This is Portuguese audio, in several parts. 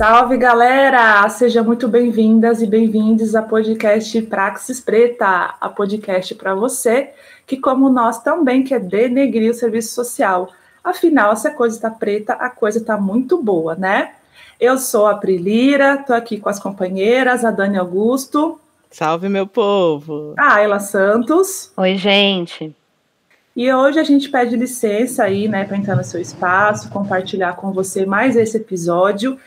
Salve galera! Sejam muito bem-vindas e bem-vindos a podcast Praxis Preta, a podcast para você que, como nós, também quer denegrir o serviço social. Afinal, se a coisa está preta, a coisa está muito boa, né? Eu sou a Prilira, estou aqui com as companheiras, a Dani Augusto. Salve, meu povo! A Ayla Santos. Oi, gente. E hoje a gente pede licença aí, né, para entrar no seu espaço, compartilhar com você mais esse episódio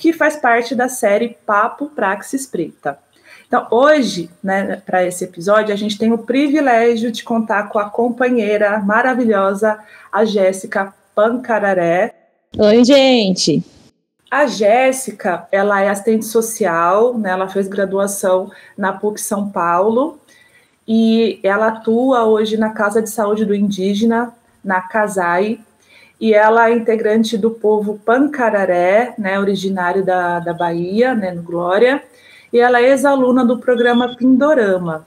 que faz parte da série Papo Praxis Preta. Então, hoje, né, para esse episódio, a gente tem o privilégio de contar com a companheira maravilhosa, a Jéssica Pancararé. Oi, gente! A Jéssica, ela é assistente social, né, ela fez graduação na PUC São Paulo e ela atua hoje na Casa de Saúde do Indígena, na CASAI, e ela é integrante do povo Pancararé, né, originário da, da Bahia, né, no Glória, e ela é ex-aluna do programa Pindorama.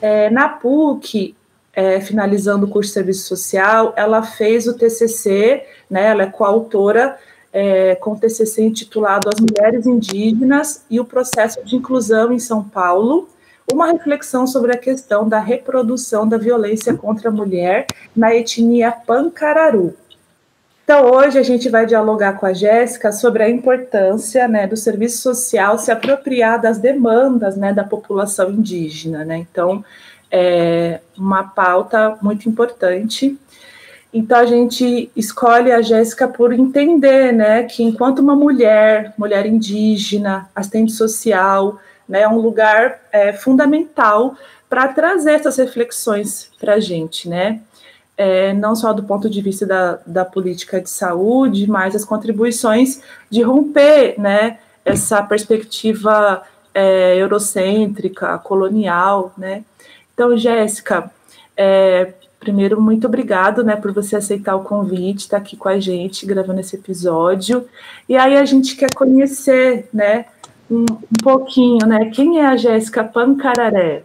É, na PUC, é, finalizando o curso de serviço social, ela fez o TCC, né, ela é coautora é, com o TCC intitulado As Mulheres Indígenas e o Processo de Inclusão em São Paulo, uma reflexão sobre a questão da reprodução da violência contra a mulher na etnia Pancararu. Então, hoje a gente vai dialogar com a Jéssica sobre a importância né, do serviço social se apropriar das demandas né, da população indígena. Né? Então, é uma pauta muito importante. Então, a gente escolhe a Jéssica por entender né, que, enquanto uma mulher, mulher indígena, assistente social, né, é um lugar é, fundamental para trazer essas reflexões para a gente, né? É, não só do ponto de vista da, da política de saúde, mas as contribuições de romper né, essa perspectiva é, eurocêntrica, colonial. Né? Então, Jéssica, é, primeiro, muito obrigado né, por você aceitar o convite, estar tá aqui com a gente, gravando esse episódio. E aí a gente quer conhecer né, um, um pouquinho, né? Quem é a Jéssica Pancararé?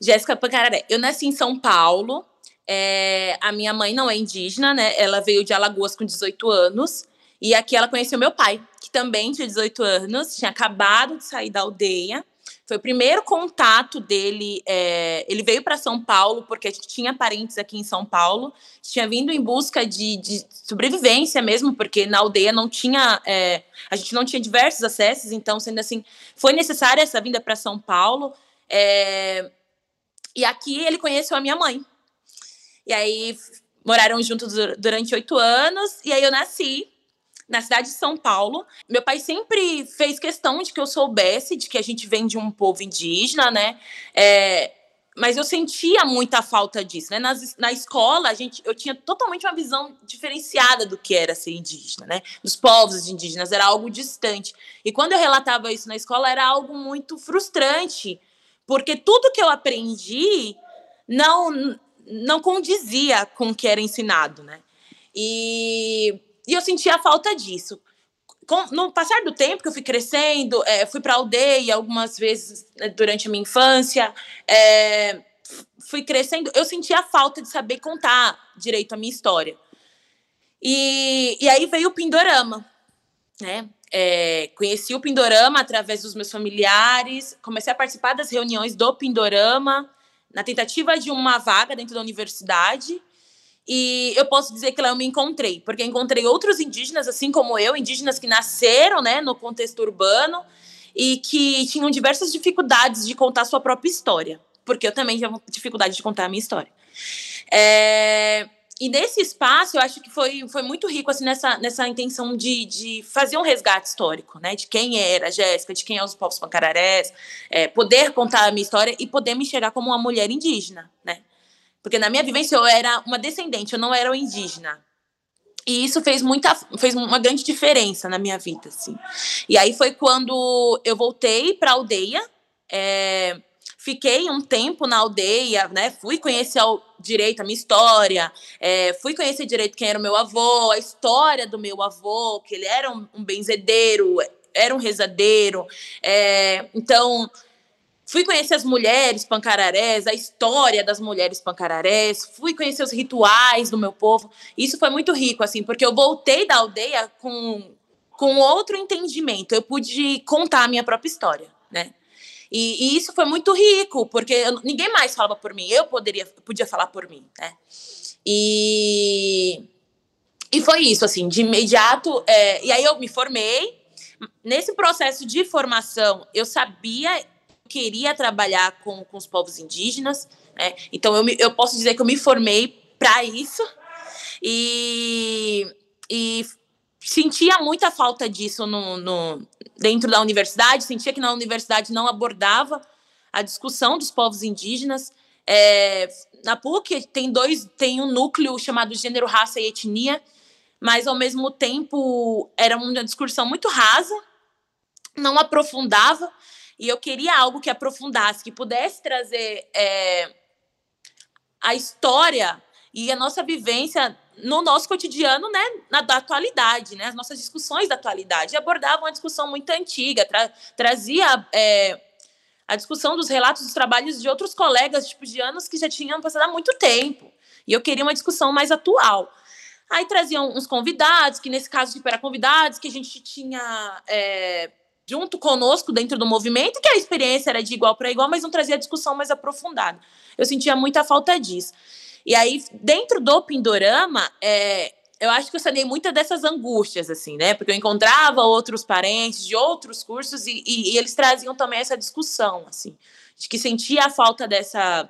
Jéssica Pancararé. Eu nasci em São Paulo, é, a minha mãe não é indígena, né? Ela veio de Alagoas com 18 anos. E aqui ela conheceu meu pai, que também tinha 18 anos, tinha acabado de sair da aldeia. Foi o primeiro contato dele. É, ele veio para São Paulo porque tinha parentes aqui em São Paulo. Tinha vindo em busca de, de sobrevivência mesmo, porque na aldeia não tinha. É, a gente não tinha diversos acessos, então, sendo assim, foi necessária essa vinda para São Paulo. É, e aqui ele conheceu a minha mãe. E aí moraram juntos durante oito anos. E aí eu nasci na cidade de São Paulo. Meu pai sempre fez questão de que eu soubesse de que a gente vem de um povo indígena, né? É, mas eu sentia muita falta disso, né? Nas, na escola, a gente, eu tinha totalmente uma visão diferenciada do que era ser indígena, né? Dos povos indígenas, era algo distante. E quando eu relatava isso na escola, era algo muito frustrante, porque tudo que eu aprendi não não condizia com o que era ensinado, né? E, e eu sentia a falta disso. Com, no passar do tempo que eu fui crescendo, é, fui para aldeia algumas vezes né, durante a minha infância, é, fui crescendo, eu sentia a falta de saber contar direito a minha história. E, e aí veio o Pindorama, né? É, conheci o Pindorama através dos meus familiares, comecei a participar das reuniões do Pindorama, na tentativa de uma vaga dentro da universidade. E eu posso dizer que lá eu me encontrei, porque encontrei outros indígenas, assim como eu, indígenas que nasceram né, no contexto urbano e que tinham diversas dificuldades de contar sua própria história, porque eu também tinha dificuldade de contar a minha história. É, e nesse espaço, eu acho que foi, foi muito rico assim, nessa, nessa intenção de, de fazer um resgate histórico, né? De quem era a Jéssica, de quem é os povos pancararés, é, poder contar a minha história e poder me enxergar como uma mulher indígena, né? Porque na minha vivência eu era uma descendente, eu não era uma indígena. E isso fez muita fez uma grande diferença na minha vida, assim. E aí foi quando eu voltei para a aldeia, é, Fiquei um tempo na aldeia, né? Fui conhecer ao direito a minha história, é, fui conhecer direito quem era o meu avô, a história do meu avô, que ele era um, um benzedeiro, era um rezadeiro. É, então, fui conhecer as mulheres pancararés, a história das mulheres pancararés, fui conhecer os rituais do meu povo. Isso foi muito rico, assim, porque eu voltei da aldeia com com outro entendimento. Eu pude contar a minha própria história, né? E, e isso foi muito rico, porque eu, ninguém mais falava por mim. Eu poderia, podia falar por mim, né? E, e foi isso, assim, de imediato. É, e aí eu me formei. Nesse processo de formação, eu sabia, queria trabalhar com, com os povos indígenas. Né? Então eu, me, eu posso dizer que eu me formei para isso. E, e sentia muita falta disso no, no, dentro da universidade, sentia que na universidade não abordava a discussão dos povos indígenas. É, na PUC tem dois, tem um núcleo chamado gênero, raça e etnia, mas ao mesmo tempo era uma discussão muito rasa, não aprofundava, e eu queria algo que aprofundasse, que pudesse trazer é, a história e a nossa vivência no nosso cotidiano, né, na da atualidade, né, as nossas discussões da atualidade. E abordava uma discussão muito antiga, tra trazia é, a discussão dos relatos dos trabalhos de outros colegas, tipo, de anos que já tinham passado há muito tempo. E eu queria uma discussão mais atual. Aí traziam uns convidados, que nesse caso tipo, eram convidados que a gente tinha é, junto conosco dentro do movimento, que a experiência era de igual para igual, mas não trazia discussão mais aprofundada. Eu sentia muita falta disso. E aí, dentro do Pindorama, é, eu acho que eu sanei muitas dessas angústias, assim, né? Porque eu encontrava outros parentes de outros cursos e, e, e eles traziam também essa discussão, assim, de que sentia a falta dessa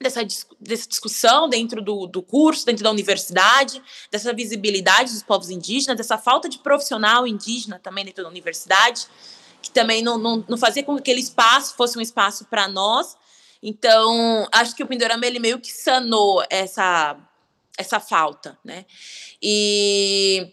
dessa, dessa discussão dentro do, do curso, dentro da universidade, dessa visibilidade dos povos indígenas, dessa falta de profissional indígena também dentro da universidade, que também não, não, não fazia com que aquele espaço fosse um espaço para nós. Então, acho que o Pindorama ele meio que sanou essa, essa falta, né? E,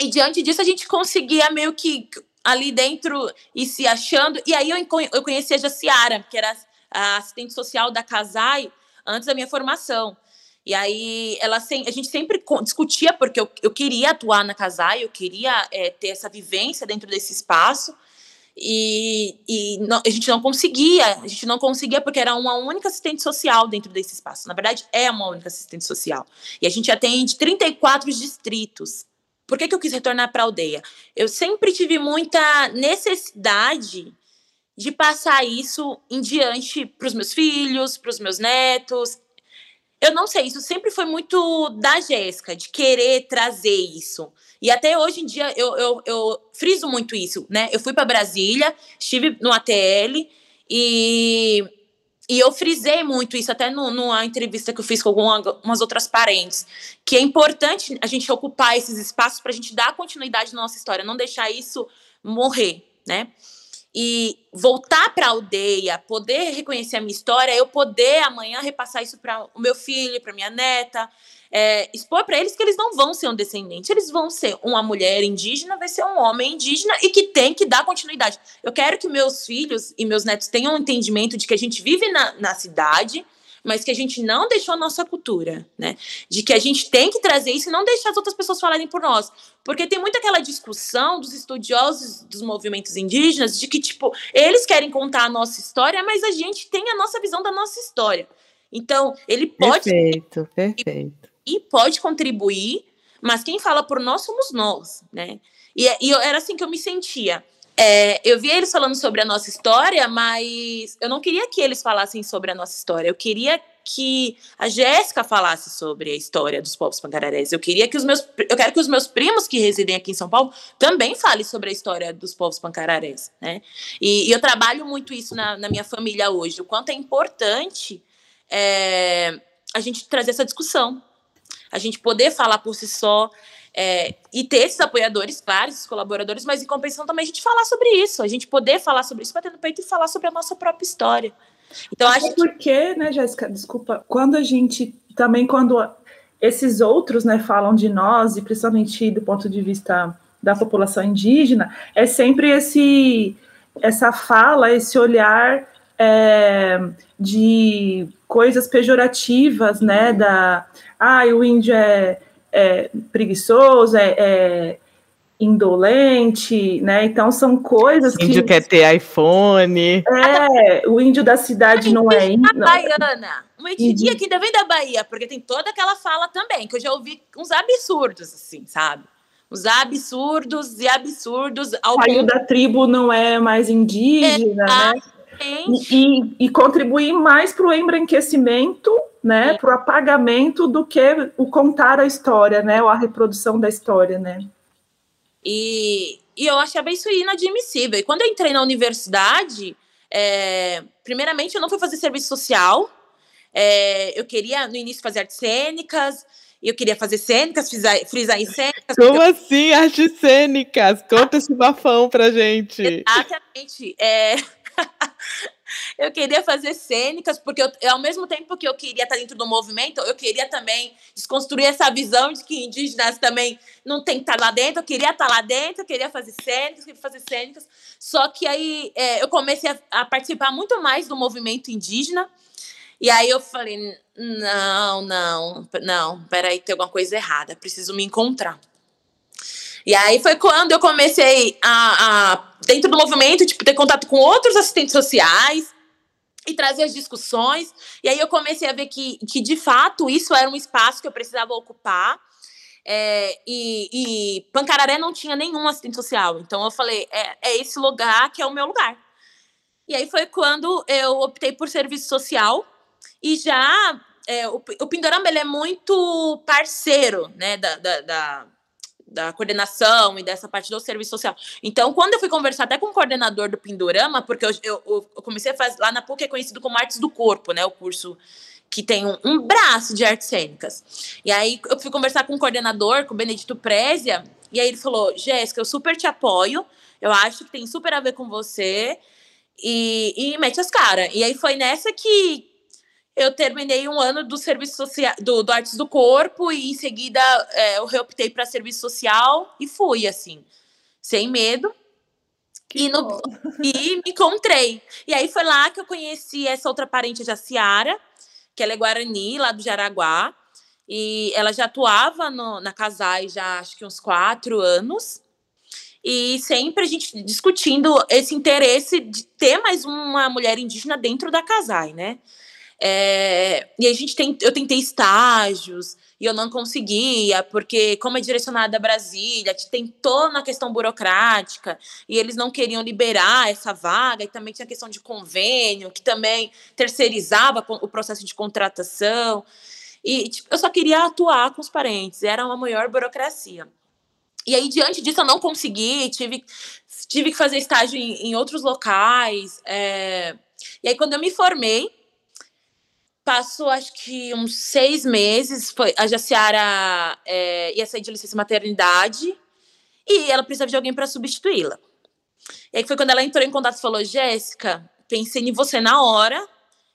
e diante disso a gente conseguia meio que ali dentro e se achando. E aí eu, eu conheci a Jaciara, que era a assistente social da Casai antes da minha formação. E aí ela a gente sempre discutia, porque eu, eu queria atuar na Casai, eu queria é, ter essa vivência dentro desse espaço. E, e não, a gente não conseguia, a gente não conseguia porque era uma única assistente social dentro desse espaço. Na verdade, é uma única assistente social. E a gente atende 34 distritos. Por que, que eu quis retornar para a aldeia? Eu sempre tive muita necessidade de passar isso em diante para os meus filhos, para os meus netos. Eu não sei, isso sempre foi muito da Jéssica, de querer trazer isso. E até hoje em dia eu, eu, eu friso muito isso, né? Eu fui para Brasília, estive no ATL e, e eu frisei muito isso, até no, numa entrevista que eu fiz com algumas outras parentes, que é importante a gente ocupar esses espaços para a gente dar continuidade na nossa história, não deixar isso morrer, né? E voltar para a aldeia, poder reconhecer a minha história, eu poder amanhã repassar isso para o meu filho, para minha neta, é, expor para eles que eles não vão ser um descendente, eles vão ser uma mulher indígena, vai ser um homem indígena e que tem que dar continuidade. Eu quero que meus filhos e meus netos tenham um entendimento de que a gente vive na, na cidade, mas que a gente não deixou a nossa cultura, né? De que a gente tem que trazer isso e não deixar as outras pessoas falarem por nós. Porque tem muito aquela discussão dos estudiosos dos movimentos indígenas de que, tipo, eles querem contar a nossa história, mas a gente tem a nossa visão da nossa história. Então, ele pode. Perfeito, perfeito. E pode contribuir, mas quem fala por nós somos nós, né? E, e era assim que eu me sentia. É, eu vi eles falando sobre a nossa história, mas eu não queria que eles falassem sobre a nossa história. Eu queria que a Jéssica falasse sobre a história dos povos pancararés. Eu queria que os meus, eu quero que os meus primos que residem aqui em São Paulo também falem sobre a história dos povos pancararés, né? E, e eu trabalho muito isso na, na, minha família hoje, o quanto é importante é, a gente trazer essa discussão, a gente poder falar por si só, é, e ter esses apoiadores, claro, esses colaboradores, mas em compensação também a gente falar sobre isso, a gente poder falar sobre isso, bater no peito e falar sobre a nossa própria história. Então, acho porque, que... né, Jéssica, desculpa, quando a gente também, quando esses outros, né, falam de nós, e principalmente do ponto de vista da população indígena, é sempre esse essa fala, esse olhar é, de coisas pejorativas, né, da, ah, o índio é é, preguiçoso, é, é, indolente, né? Então são coisas o índio quer ter iPhone. É, o índio da cidade não é índio. baiana. Uma etnia que ainda vem da Bahia, porque tem toda aquela fala também, que eu já ouvi uns absurdos, assim, sabe? Os absurdos e absurdos. Ao Saiu da tribo, não é mais indígena, né? E, e, e contribuir mais para o embranquecimento, né? Para o apagamento do que o contar a história, né? Ou a reprodução da história, né? E, e eu achava isso inadmissível. E quando eu entrei na universidade, é, primeiramente eu não fui fazer serviço social. É, eu queria, no início, fazer artes cênicas, eu queria fazer cênicas, frisar, em cênicas. Como assim, artes cênicas? Conta esse bafão pra gente. Exatamente. É... eu queria fazer cênicas, porque eu, ao mesmo tempo que eu queria estar dentro do movimento, eu queria também desconstruir essa visão de que indígenas também não tem que estar lá dentro. Eu queria estar lá dentro, eu queria fazer cênicas, queria fazer cênicas. Só que aí é, eu comecei a, a participar muito mais do movimento indígena. E aí eu falei, não, não, não, peraí, tem alguma coisa errada, preciso me encontrar. E aí foi quando eu comecei a, a, dentro do movimento, tipo, ter contato com outros assistentes sociais e trazer as discussões. E aí eu comecei a ver que, que de fato, isso era um espaço que eu precisava ocupar. É, e, e Pancararé não tinha nenhum assistente social. Então eu falei, é, é esse lugar que é o meu lugar. E aí foi quando eu optei por serviço social e já é, o, o Pindorama ele é muito parceiro né, da, da, da da coordenação e dessa parte do serviço social. Então, quando eu fui conversar até com o coordenador do Pindorama, porque eu, eu, eu comecei a fazer lá na PUC, é conhecido como Artes do Corpo, né? O curso que tem um, um, braço de artes cênicas. E aí eu fui conversar com o coordenador, com o Benedito Prézia, e aí ele falou: Jéssica, eu super te apoio, eu acho que tem super a ver com você, e, e mete as caras. E aí foi nessa que, eu terminei um ano do serviço social, do, do Artes do Corpo, e em seguida é, eu reoptei para serviço social e fui, assim, sem medo. e, no, e me encontrei. E aí foi lá que eu conheci essa outra parente, a Jaciara, que ela é Guarani, lá do Jaraguá. E ela já atuava no, na Casai já acho que uns quatro anos. E sempre a gente discutindo esse interesse de ter mais uma mulher indígena dentro da Casai, né? É, e a gente tem, eu tentei estágios e eu não conseguia, porque como é direcionada a Brasília, tentou na questão burocrática e eles não queriam liberar essa vaga e também tinha a questão de convênio, que também terceirizava o processo de contratação. E tipo, eu só queria atuar com os parentes, era uma maior burocracia. E aí, diante disso, eu não consegui, tive, tive que fazer estágio em, em outros locais. É... E aí, quando eu me formei, Passou, acho que uns seis meses, foi, a Jaciara é, ia sair de licença maternidade e ela precisava de alguém para substituí-la. E aí foi quando ela entrou em contato e falou: Jéssica, pensei em você na hora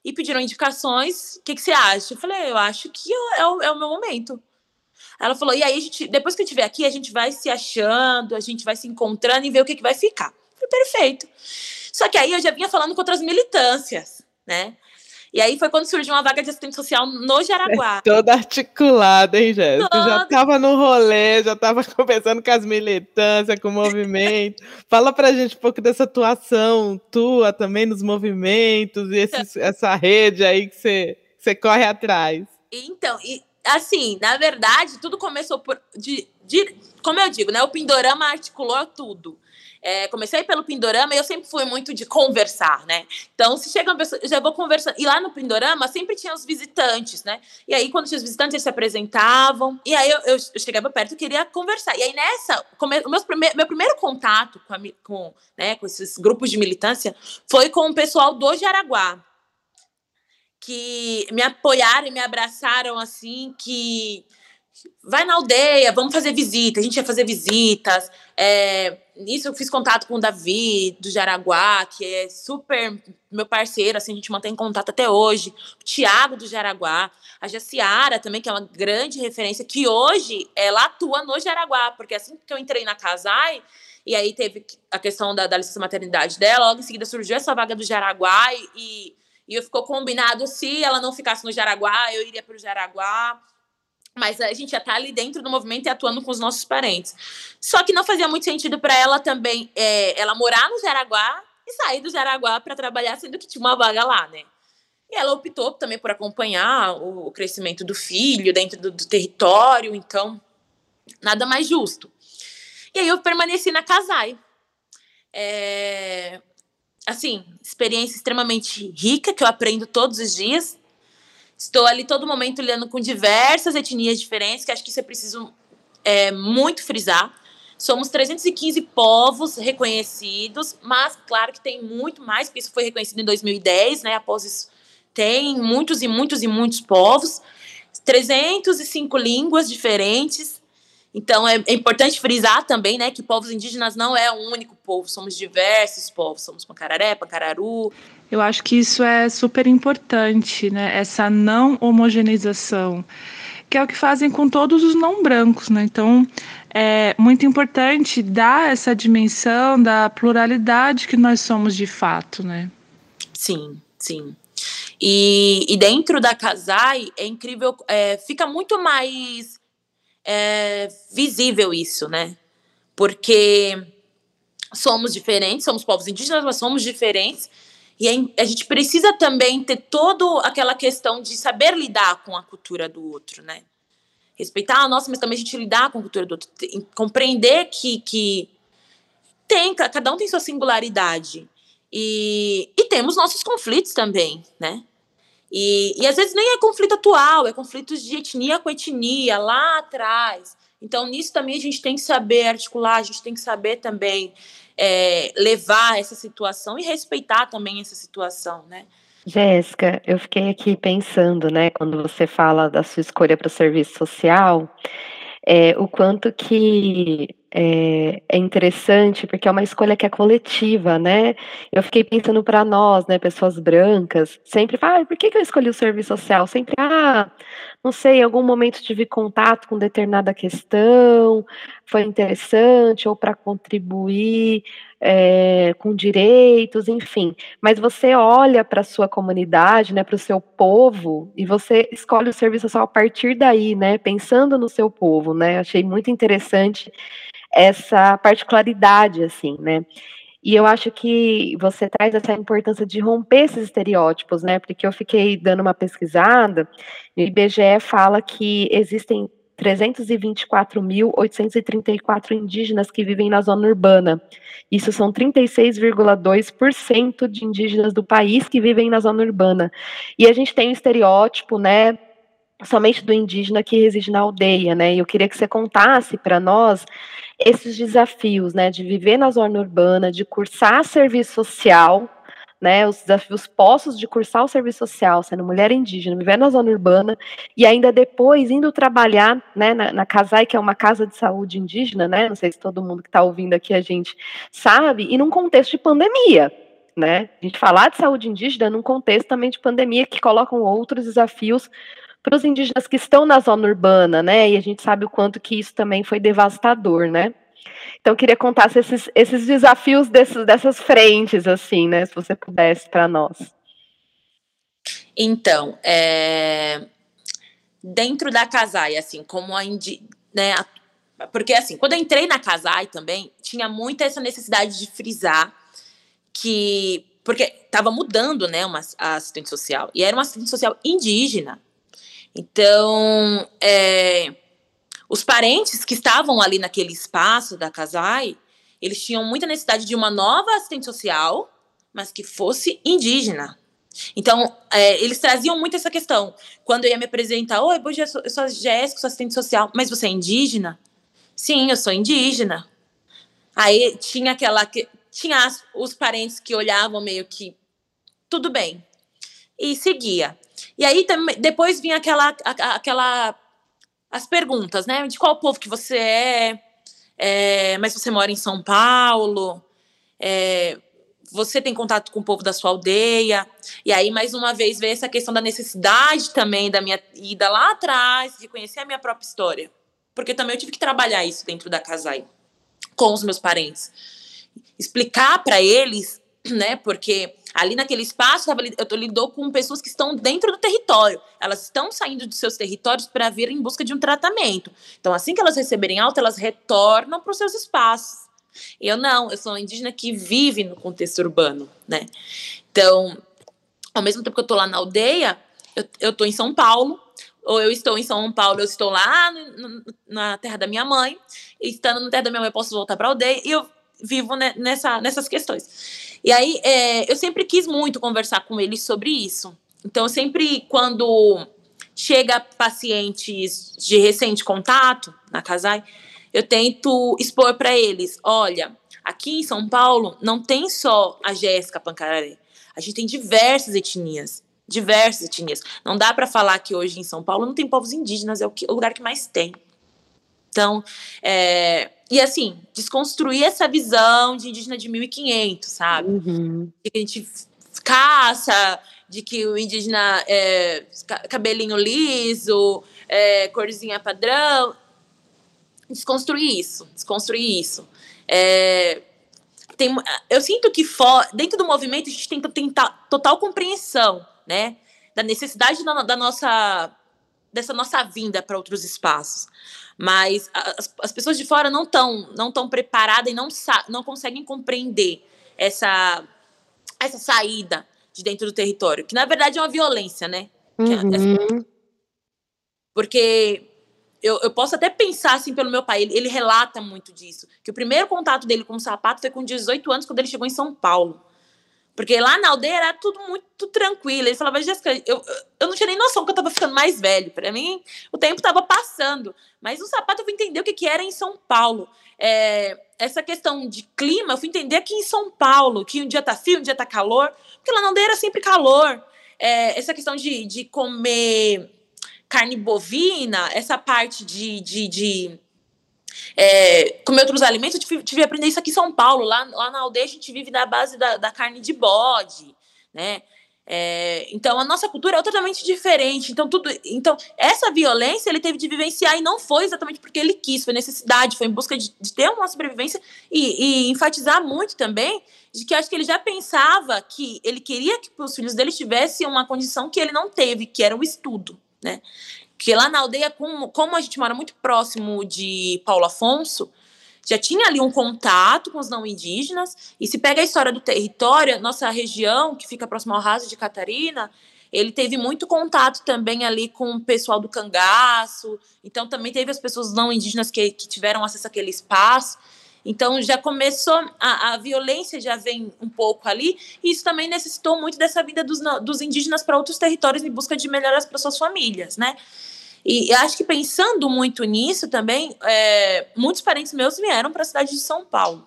e pediram indicações. O que, que você acha? Eu falei: Eu acho que é o, é o meu momento. Ela falou: E aí, gente, depois que eu estiver aqui, a gente vai se achando, a gente vai se encontrando e ver o que, que vai ficar. Perfeito. Só que aí eu já vinha falando com outras militâncias, né? E aí foi quando surgiu uma vaga de assistente social no Jaraguá. É toda articulada, hein, Jéssica? Toda... Já estava no rolê, já estava conversando com as militâncias, com o movimento. Fala pra gente um pouco dessa atuação tua também nos movimentos e essa rede aí que você, você corre atrás. Então, e, assim, na verdade, tudo começou por. De, de, como eu digo, né? O Pindorama articulou tudo. É, comecei pelo Pindorama e eu sempre fui muito de conversar, né? Então, se chega uma pessoa, eu já vou conversar. E lá no Pindorama sempre tinha os visitantes, né? E aí, quando tinha os visitantes, eles se apresentavam. E aí eu, eu, eu chegava perto e queria conversar. E aí, nessa, come, o meu, primeir, meu primeiro contato com, a, com, né, com esses grupos de militância foi com o pessoal do Jaraguá. Que me apoiaram e me abraçaram assim, que vai na aldeia, vamos fazer visita. A gente ia fazer visitas. É, isso eu fiz contato com o Davi, do Jaraguá, que é super meu parceiro, assim, a gente mantém contato até hoje. O Tiago, do Jaraguá. A Jaciara também, que é uma grande referência, que hoje ela atua no Jaraguá, porque assim que eu entrei na Casai, e aí teve a questão da, da licença maternidade dela, logo em seguida surgiu essa vaga do Jaraguá, e, e, e ficou combinado, se ela não ficasse no Jaraguá, eu iria para o Jaraguá mas a gente já tá ali dentro do movimento e atuando com os nossos parentes. Só que não fazia muito sentido para ela também, é, ela morar no Jaraguá e sair do Jaraguá para trabalhar, sendo que tinha uma vaga lá, né? E ela optou também por acompanhar o, crescimento do filho dentro do, do território, então nada mais justo. E aí eu permaneci na Casai. É, assim, experiência extremamente rica que eu aprendo todos os dias. Estou ali todo momento lidando com diversas etnias diferentes, que acho que isso é preciso é, muito frisar. Somos 315 povos reconhecidos, mas claro que tem muito mais, porque isso foi reconhecido em 2010, né? Após isso, tem muitos e muitos e muitos povos, 305 línguas diferentes, então é, é, importante frisar também, né, que povos indígenas não é um único povo, somos diversos povos, somos pancararé, pancararu. Eu acho que isso é super importante, né, essa não homogeneização, que é o que fazem com todos os não brancos, né? Então é muito importante dar essa dimensão da pluralidade que nós somos de fato, né? Sim, sim. E, e dentro da Casai é incrível, é, fica muito mais é, visível isso, né? Porque somos diferentes, somos povos indígenas, mas somos diferentes. E a gente precisa também ter toda aquela questão de saber lidar com a cultura do outro, né? Respeitar a nossa, mas também a gente lidar com a cultura do outro. Compreender que, que tem, cada um tem sua singularidade. E, e temos nossos conflitos também, né? E, e às vezes nem é conflito atual, é conflitos de etnia com etnia, lá atrás. Então, nisso também a gente tem que saber articular, a gente tem que saber também é, levar essa situação e respeitar também essa situação, né? Jéssica, eu fiquei aqui pensando, né, quando você fala da sua escolha para o serviço social, é, o quanto que é, é, interessante, porque é uma escolha que é coletiva, né? Eu fiquei pensando para nós, né, pessoas brancas, sempre, ah, por que, que eu escolhi o serviço social? Sempre, ah, não sei, em algum momento tive contato com determinada questão, foi interessante, ou para contribuir é, com direitos, enfim. Mas você olha para a sua comunidade, né, para o seu povo, e você escolhe o serviço social a partir daí, né, pensando no seu povo, né? Achei muito interessante essa particularidade, assim, né? E eu acho que você traz essa importância de romper esses estereótipos, né? Porque eu fiquei dando uma pesquisada, e o IBGE fala que existem 324.834 indígenas que vivem na zona urbana. Isso são 36,2% de indígenas do país que vivem na zona urbana. E a gente tem um estereótipo, né, somente do indígena que reside na aldeia, né? E eu queria que você contasse para nós esses desafios, né, de viver na zona urbana, de cursar serviço social, né, os desafios postos de cursar o serviço social, sendo mulher indígena, viver na zona urbana, e ainda depois indo trabalhar, né, na, na CASAI, que é uma casa de saúde indígena, né, não sei se todo mundo que está ouvindo aqui a gente sabe, e num contexto de pandemia, né, a gente falar de saúde indígena num contexto também de pandemia que colocam outros desafios para os indígenas que estão na zona urbana, né? E a gente sabe o quanto que isso também foi devastador, né? Então, queria contar esses, esses desafios desses, dessas frentes, assim, né? Se você pudesse para nós. Então, é... dentro da Casai, assim, como a indi... né? Porque, assim, quando eu entrei na Casai também, tinha muita essa necessidade de frisar que. Porque estava mudando, né, uma, a assistente social. E era uma assistente social indígena. Então, é, os parentes que estavam ali naquele espaço da Casai, eles tinham muita necessidade de uma nova assistente social, mas que fosse indígena. Então, é, eles traziam muito essa questão. Quando eu ia me apresentar, oi, bom dia, eu sou a Jéssica, sou assistente social, mas você é indígena? Sim, eu sou indígena. Aí tinha aquela. Tinha os parentes que olhavam meio que tudo bem. E seguia. E aí depois vinha aquela, aquela as perguntas, né? De qual povo que você é, é mas você mora em São Paulo, é, você tem contato com o povo da sua aldeia. E aí, mais uma vez, veio essa questão da necessidade também da minha ida lá atrás, de conhecer a minha própria história. Porque também eu tive que trabalhar isso dentro da Casai, com os meus parentes. Explicar para eles, né? Porque Ali naquele espaço, eu lidou com pessoas que estão dentro do território. Elas estão saindo de seus territórios para vir em busca de um tratamento. Então, assim que elas receberem alta, elas retornam para os seus espaços. Eu não, eu sou uma indígena que vive no contexto urbano, né? Então, ao mesmo tempo que eu estou lá na aldeia, eu, estou em São Paulo, ou eu estou em São Paulo, eu estou lá no, na terra da minha mãe, e estando na terra da minha mãe, eu posso voltar para a aldeia, e eu vivo nessa, nessas questões. E aí, é, eu sempre quis muito conversar com eles sobre isso. Então, sempre quando chega pacientes de recente contato na Casai, eu tento expor para eles: olha, aqui em São Paulo não tem só a Jéssica Pancararé, a gente tem diversas etnias diversas etnias. Não dá para falar que hoje em São Paulo não tem povos indígenas, é o, que, o lugar que mais tem. Então, é, e assim, desconstruir essa visão de indígena de 1500, sabe? Uhum. Que a gente caça, de que o indígena é cabelinho liso, é, corzinha padrão. Desconstruir isso, desconstruir isso. É, tem, eu sinto que for, dentro do movimento a gente que tentar total compreensão né? Da necessidade da, da nossa dessa nossa vinda para outros espaços. Mas as, as, pessoas de fora não estão não tão preparadas e não, não conseguem compreender essa, essa saída de dentro do território, que na verdade é uma violência, né? É uhum. Porque eu, eu posso até pensar assim pelo meu pai, ele, ele relata muito disso, que o primeiro contato dele com o sapato foi com 18 anos, quando ele chegou em São Paulo. Porque lá na aldeia era tudo muito tranquilo. Ele falava, Jéssica, eu, eu não tinha nem noção que eu tava ficando mais velho. Para mim, o tempo tava passando. Mas o sapato eu fui entender o que, que era em São Paulo. É, essa questão de clima, eu fui entender aqui em São Paulo, que um dia tá frio, um dia tá calor. Porque lá na aldeia era sempre calor. É, essa questão de, de comer carne bovina, essa parte de, de, de é, comer outros alimentos, eu tive, que aprender isso aqui em São Paulo. Lá, lá na aldeia a gente vive da base da, da carne de bode, né? É, então a nossa cultura é totalmente diferente. Então tudo, então essa violência ele teve de vivenciar e não foi exatamente porque ele quis, foi necessidade, foi em busca de, de ter uma sobrevivência e, e, enfatizar muito também de que acho que ele já pensava que ele queria que os filhos dele tivessem uma condição que ele não teve, que era o estudo, né? Porque lá na aldeia, como, como a gente mora muito próximo de Paulo Afonso, já tinha ali um contato com os não indígenas. E se pega a história do território, nossa região, que fica próximo ao raso de Catarina, ele teve muito contato também ali com o pessoal do cangaço. Então, também teve as pessoas não indígenas que, que tiveram acesso àquele espaço. Então já começou, a, a violência já vem um pouco ali, e isso também necessitou muito dessa vida dos, dos indígenas para outros territórios em busca de melhoras para suas famílias, né? E acho que pensando muito nisso também, é, muitos parentes meus vieram para a cidade de São Paulo.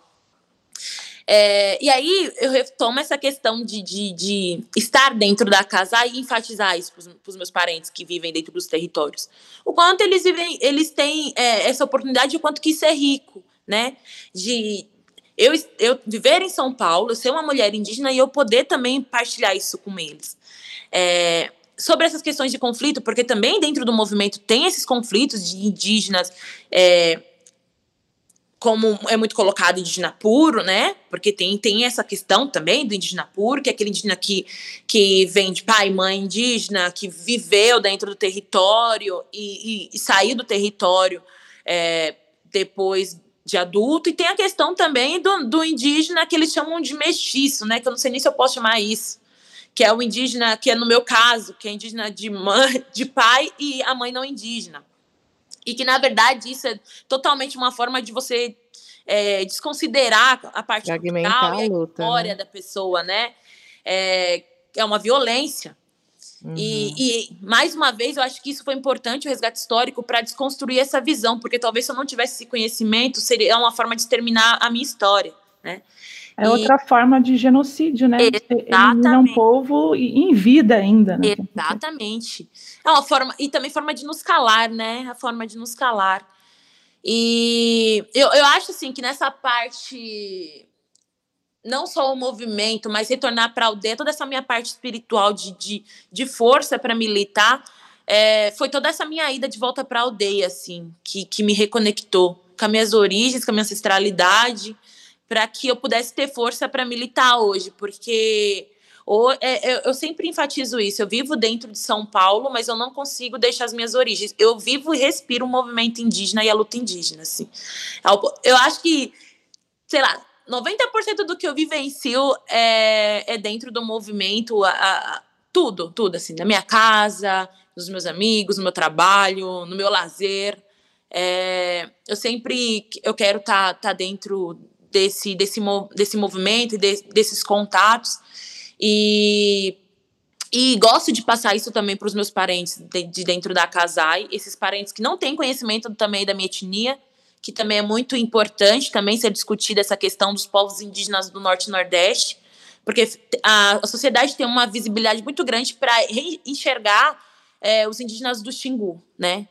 É, e aí eu retomo essa questão de, de, de, estar dentro da casa e enfatizar isso para os meus parentes que vivem dentro dos territórios. O quanto eles vivem, eles têm é, essa oportunidade, o quanto que isso é rico, né? De eu, eu viver em São Paulo, ser uma mulher indígena e eu poder também partilhar isso com eles. É, sobre essas questões de conflito, porque também dentro do movimento tem esses conflitos de indígenas, é, como é muito colocado indígena puro, né? Porque tem, tem essa questão também do indígena puro, que é aquele indígena que, que vem de pai e mãe indígena, que viveu dentro do território e, e, e saiu do território é, depois de adulto, e tem a questão também do, do indígena que eles chamam de mestiço, né? Que eu não sei nem se eu posso chamar isso que é o indígena, que é no meu caso, que é indígena de mãe, de pai e a mãe não indígena. E que, na verdade, isso é totalmente uma forma de você é, desconsiderar a parte cultural e a história né? da pessoa, né? É, é uma violência. Uhum. E, e, mais uma vez, eu acho que isso foi importante, o resgate histórico, para desconstruir essa visão, porque talvez se eu não tivesse esse conhecimento, seria uma forma de terminar a minha história, né? É e... outra forma de genocídio, né? Eliminar um povo em vida ainda, né? Exatamente. É uma forma, e também forma de nos calar, né? A forma de nos calar. E eu, eu acho assim que nessa parte, não só o movimento, mas retornar para a aldeia, toda essa minha parte espiritual de, de, de força para militar, é, foi toda essa minha ida de volta para a aldeia, assim, que, que me reconectou com as minhas origens, com a minha ancestralidade para que eu pudesse ter força para militar hoje, porque ou, é, eu sempre enfatizo isso. Eu vivo dentro de São Paulo, mas eu não consigo deixar as minhas origens. Eu vivo e respiro o movimento indígena e a luta indígena. Assim. Eu acho que, sei lá, 90% do que eu vivencio é, é dentro do movimento. A, a, tudo, tudo, assim, na minha casa, nos meus amigos, no meu trabalho, no meu lazer. É, eu sempre eu quero estar tá, tá dentro desse, desse, desse movimento, de, desses contatos. E, e gosto de passar isso também para os meus parentes de, de, dentro da Casai, esses parentes que não têm conhecimento também da minha etnia, que também é muito importante também ser discutida essa questão dos povos indígenas do Norte e Nordeste, porque a, a sociedade tem uma visibilidade muito grande para enxergar é, os indígenas do Xingu, né?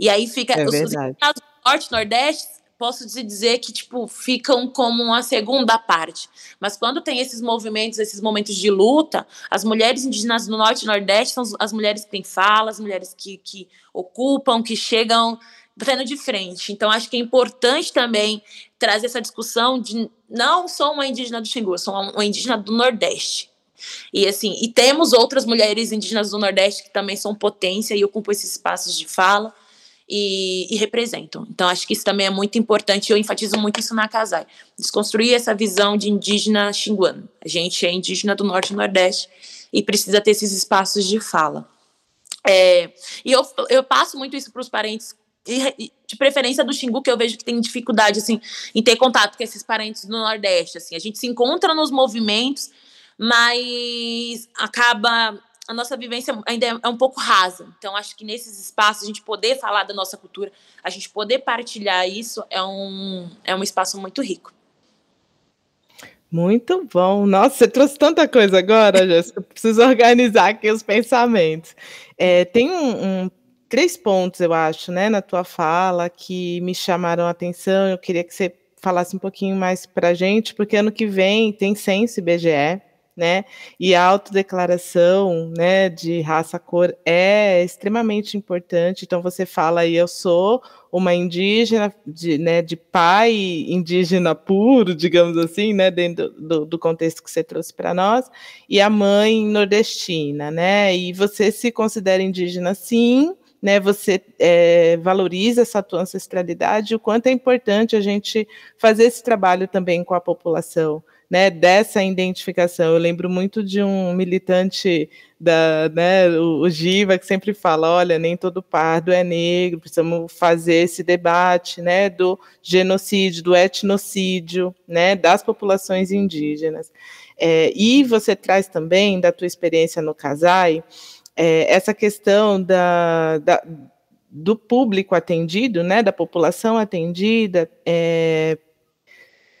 E aí fica é os, os indígenas do Norte e Nordeste posso te dizer que tipo ficam como uma segunda parte. Mas quando tem esses movimentos, esses momentos de luta, as mulheres indígenas do norte e nordeste são as mulheres que têm fala, as mulheres que, que ocupam, que chegam batendo de frente. Então acho que é importante também trazer essa discussão de não sou uma indígena do Xingu, sou uma indígena do Nordeste. E assim, e temos outras mulheres indígenas do Nordeste que também são potência e ocupam esses espaços de fala e, e, representam. Então, acho que isso também é muito importante. Eu enfatizo muito isso na Casai. Desconstruir essa visão de indígena xinguano. A gente é indígena do Norte e Nordeste e precisa ter esses espaços de fala. É, e eu, eu passo muito isso para os parentes, de, de preferência do Xingu, que eu vejo que tem dificuldade assim, em ter contato com esses parentes do Nordeste. Assim. A gente se encontra nos movimentos, mas acaba a nossa vivência ainda é, é um pouco rasa. Então, acho que nesses espaços, a gente poder falar da nossa cultura, a gente poder partilhar isso, é um, é um espaço muito rico. Muito bom. Nossa, você trouxe tanta coisa agora, Jéssica. Preciso organizar aqui os pensamentos. É, tem um, um, três pontos, eu acho, né, na tua fala que me chamaram a atenção. Eu queria que você falasse um pouquinho mais para a gente, porque ano que vem tem censo IBGE né? E a autodeclaração, né, de raça cor é extremamente importante. Então você fala aí, eu sou uma indígena de, né, de pai indígena puro, digamos assim, né, dentro do, do contexto que você trouxe para nós, e a mãe nordestina, né? E você se considera indígena, sim, né, você é, valoriza essa tua ancestralidade, o quanto é importante a gente fazer esse trabalho também com a população, né, dessa identificação. Eu lembro muito de um militante da, né, o, o Giva que sempre fala, olha, nem todo pardo é negro, precisamos fazer esse debate, né, do genocídio, do etnocídio, né, das populações indígenas. É, e você traz também da tua experiência no Casai é, essa questão da, da do público atendido, né, da população atendida, é,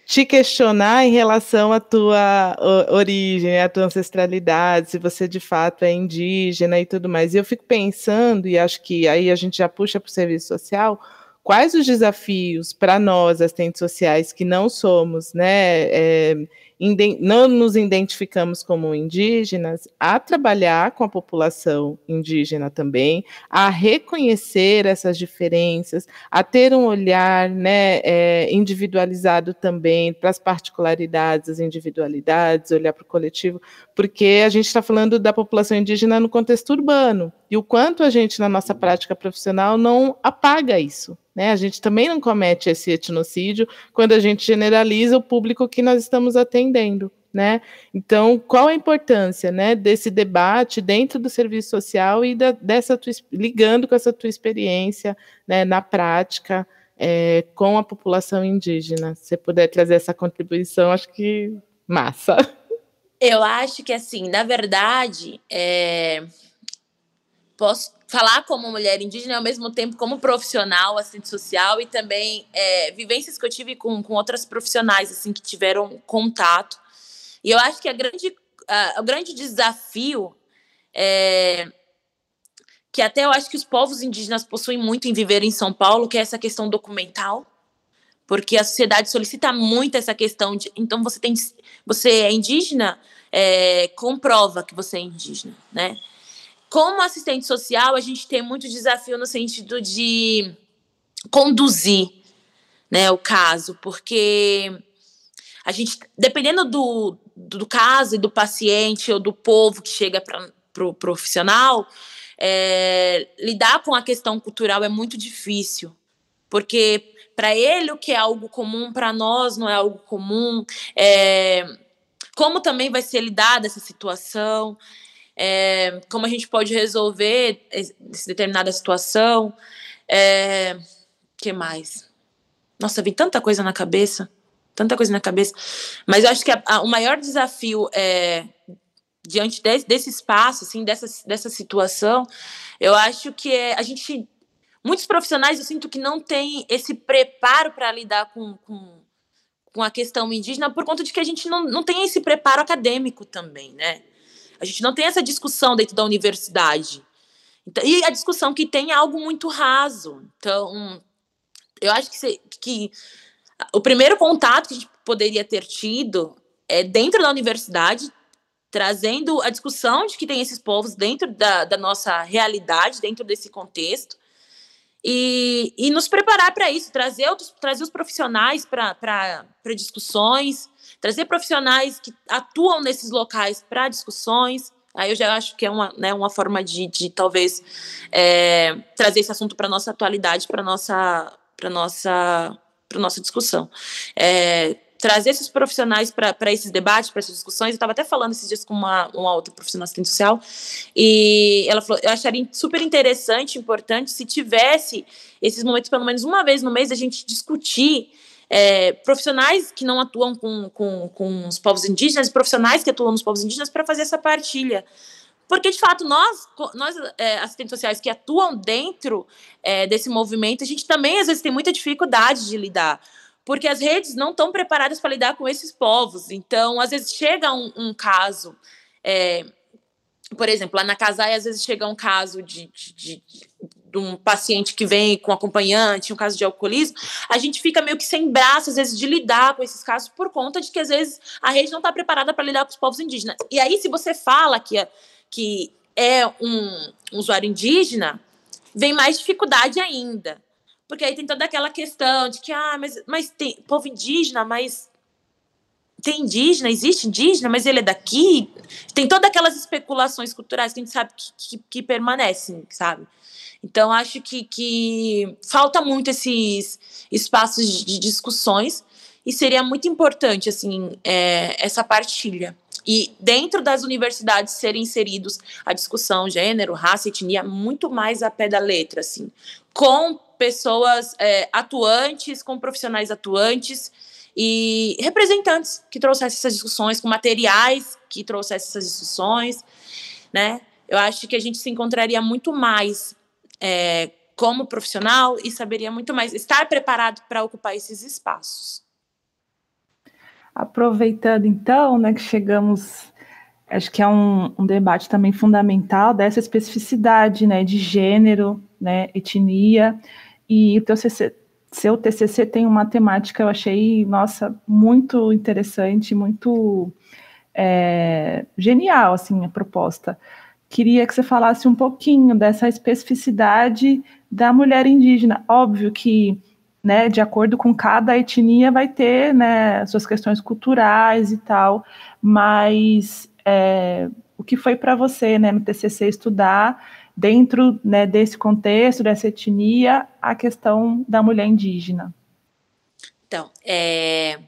te questionar em relação à tua origem, à tua ancestralidade, se você de fato é indígena e tudo mais. E eu fico pensando, e acho que aí a gente já puxa para o serviço social, quais os desafios para nós, assistentes sociais, que não somos, né, é, não nos identificamos como indígenas, a trabalhar com a população indígena também, a reconhecer essas diferenças, a ter um olhar né, é, individualizado também para as particularidades, as individualidades, olhar para o coletivo, porque a gente está falando da população indígena no contexto urbano, e o quanto a gente, na nossa prática profissional, não apaga isso. Né? A gente também não comete esse etnocídio quando a gente generaliza o público que nós estamos atendendo. Né? Então, qual a importância né, desse debate dentro do serviço social e da, dessa tua, ligando com essa tua experiência né, na prática é, com a população indígena? Se você puder trazer essa contribuição, acho que massa. Eu acho que, assim, na verdade, é... posso falar como mulher indígena ao mesmo tempo como profissional, assistente social e também é, vivências que eu tive com, com outras profissionais assim que tiveram contato. E eu acho que a grande, a, o grande desafio é, que até eu acho que os povos indígenas possuem muito em viver em São Paulo, que é essa questão documental, porque a sociedade solicita muito essa questão de, então você tem, você é indígena, é, comprova que você é indígena, né? Como assistente social, a gente tem muito desafio no sentido de conduzir né, o caso, porque a gente, dependendo do, do caso e do paciente ou do povo que chega para o pro profissional, é, lidar com a questão cultural é muito difícil, porque para ele o que é algo comum, para nós não é algo comum. É, como também vai ser lidada essa situação. É, como a gente pode resolver determinada situação. É, que mais? Nossa, vem tanta coisa na cabeça, tanta coisa na cabeça. Mas eu acho que a, a, o maior desafio é diante de, desse espaço, assim, dessa, dessa situação, eu acho que é, a gente, muitos profissionais, eu sinto que não tem esse preparo para lidar com, com, com, a questão indígena por conta de que a gente não, não tem esse preparo acadêmico também, né? A gente não tem essa discussão dentro da universidade. Então, e a discussão que tem é algo muito raso. Então, eu acho que, que o primeiro contato que a gente poderia ter tido é dentro da universidade, trazendo a discussão de que tem esses povos dentro da, da nossa realidade, dentro desse contexto, e, e nos preparar para isso, trazer, outros, trazer os profissionais para discussões, trazer profissionais que atuam nesses locais para discussões. Aí eu já acho que é uma, né, uma forma de, de talvez é, trazer esse assunto para nossa atualidade, para nossa para nossa para nossa discussão. É, trazer esses profissionais para esses debates, para essas discussões. Eu estava até falando esses dias com uma, uma outra profissional assistente social, e ela falou: eu acharia super interessante, importante, se tivesse esses momentos, pelo menos uma vez no mês, a gente discutir. É, profissionais que não atuam com, com, com os povos indígenas, profissionais que atuam nos povos indígenas, para fazer essa partilha. Porque, de fato, nós, nós é, assistentes sociais que atuam dentro é, desse movimento, a gente também, às vezes, tem muita dificuldade de lidar porque as redes não estão preparadas para lidar com esses povos. Então, às vezes chega um, um caso, é, por exemplo, lá na Casai, às vezes chega um caso de, de, de, de, um paciente que vem com acompanhante, um caso de alcoolismo, a gente fica meio que sem braço, às vezes, de lidar com esses casos por conta de que, às vezes, a rede não está preparada para lidar com os povos indígenas. E aí, se você fala que é, que é um, um usuário indígena, vem mais dificuldade ainda. Porque aí tem toda aquela questão de que, ah, mas, mas tem povo indígena, mas tem indígena, existe indígena, mas ele é daqui. Tem todas aquelas especulações culturais que a gente sabe que, que, que permanecem, sabe? Então, acho que, que falta muito esses espaços de discussões e seria muito importante, assim, é, essa partilha. E dentro das universidades serem inseridos a discussão gênero, raça, etnia, muito mais a pé da letra, assim, com pessoas é, atuantes, com profissionais atuantes e representantes que trouxessem essas discussões, com materiais que trouxessem essas discussões, né? Eu acho que a gente se encontraria muito mais é, como profissional e saberia muito mais estar preparado para ocupar esses espaços. Aproveitando então, né, que chegamos, acho que é um, um debate também fundamental dessa especificidade, né, de gênero, né, etnia. E o teu CC, seu TCC tem uma temática, eu achei, nossa, muito interessante, muito é, genial, assim, a proposta. Queria que você falasse um pouquinho dessa especificidade da mulher indígena. Óbvio que, né, de acordo com cada etnia, vai ter, né, suas questões culturais e tal, mas é, o que foi para você, né, no TCC estudar dentro né, desse contexto, dessa etnia, a questão da mulher indígena? Então, é,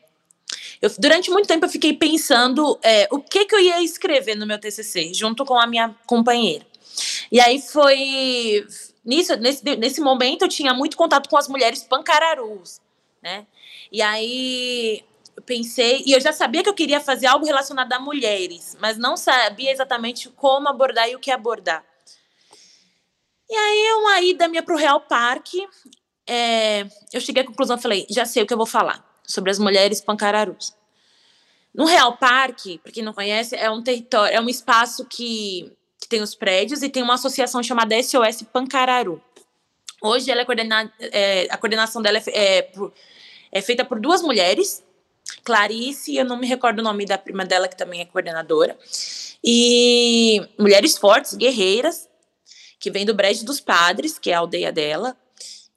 eu, durante muito tempo eu fiquei pensando é, o que, que eu ia escrever no meu TCC, junto com a minha companheira. E aí foi nisso, nesse, nesse momento eu tinha muito contato com as mulheres pancararus, né? E aí eu pensei, e eu já sabia que eu queria fazer algo relacionado a mulheres, mas não sabia exatamente como abordar e o que abordar. E aí, uma ida minha para o Real Parque, é, eu cheguei à conclusão, falei, já sei o que eu vou falar, sobre as mulheres pancararus. No Real Parque, para quem não conhece, é um território, é um espaço que, que, tem os prédios e tem uma associação chamada SOS Pancararu. Hoje ela é coordenada, é, a coordenação dela é, é, é feita por duas mulheres, Clarice, eu não me recordo o nome da prima dela, que também é coordenadora, e mulheres fortes, guerreiras, que vem do Brejo dos Padres, que é a aldeia dela.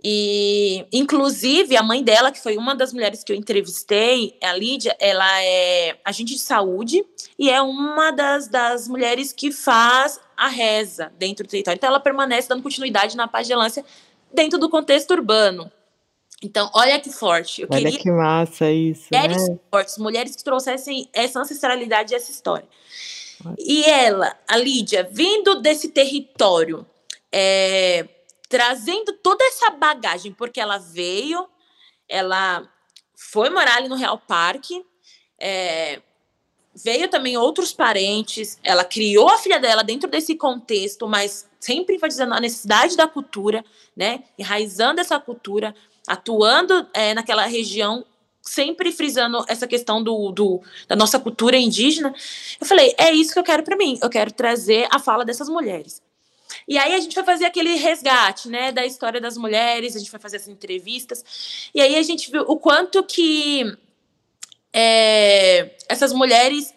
E, inclusive, a mãe dela, que foi uma das mulheres que eu entrevistei, a Lídia, ela é agente de saúde e é uma das, das mulheres que faz a reza dentro do território. Então, ela permanece dando continuidade na pagelância dentro do contexto urbano. Então, olha que forte. Eu olha queria... que massa isso, mulheres né? fortes, mulheres que trouxessem essa ancestralidade e essa história. E ela, a Lídia, vindo desse território, é, trazendo toda essa bagagem, porque ela veio, ela foi morar ali no Real Parque, é, veio também outros parentes, ela criou a filha dela dentro desse contexto, mas sempre enfatizando a necessidade da cultura, né? Enraizando essa cultura, atuando é, naquela região, sempre frisando essa questão do, do, da nossa cultura indígena. Eu falei, é isso que eu quero para mim, eu quero trazer a fala dessas mulheres. E aí a gente vai fazer aquele resgate, né, da história das mulheres, a gente vai fazer as entrevistas. E aí a gente viu o quanto que é, essas mulheres,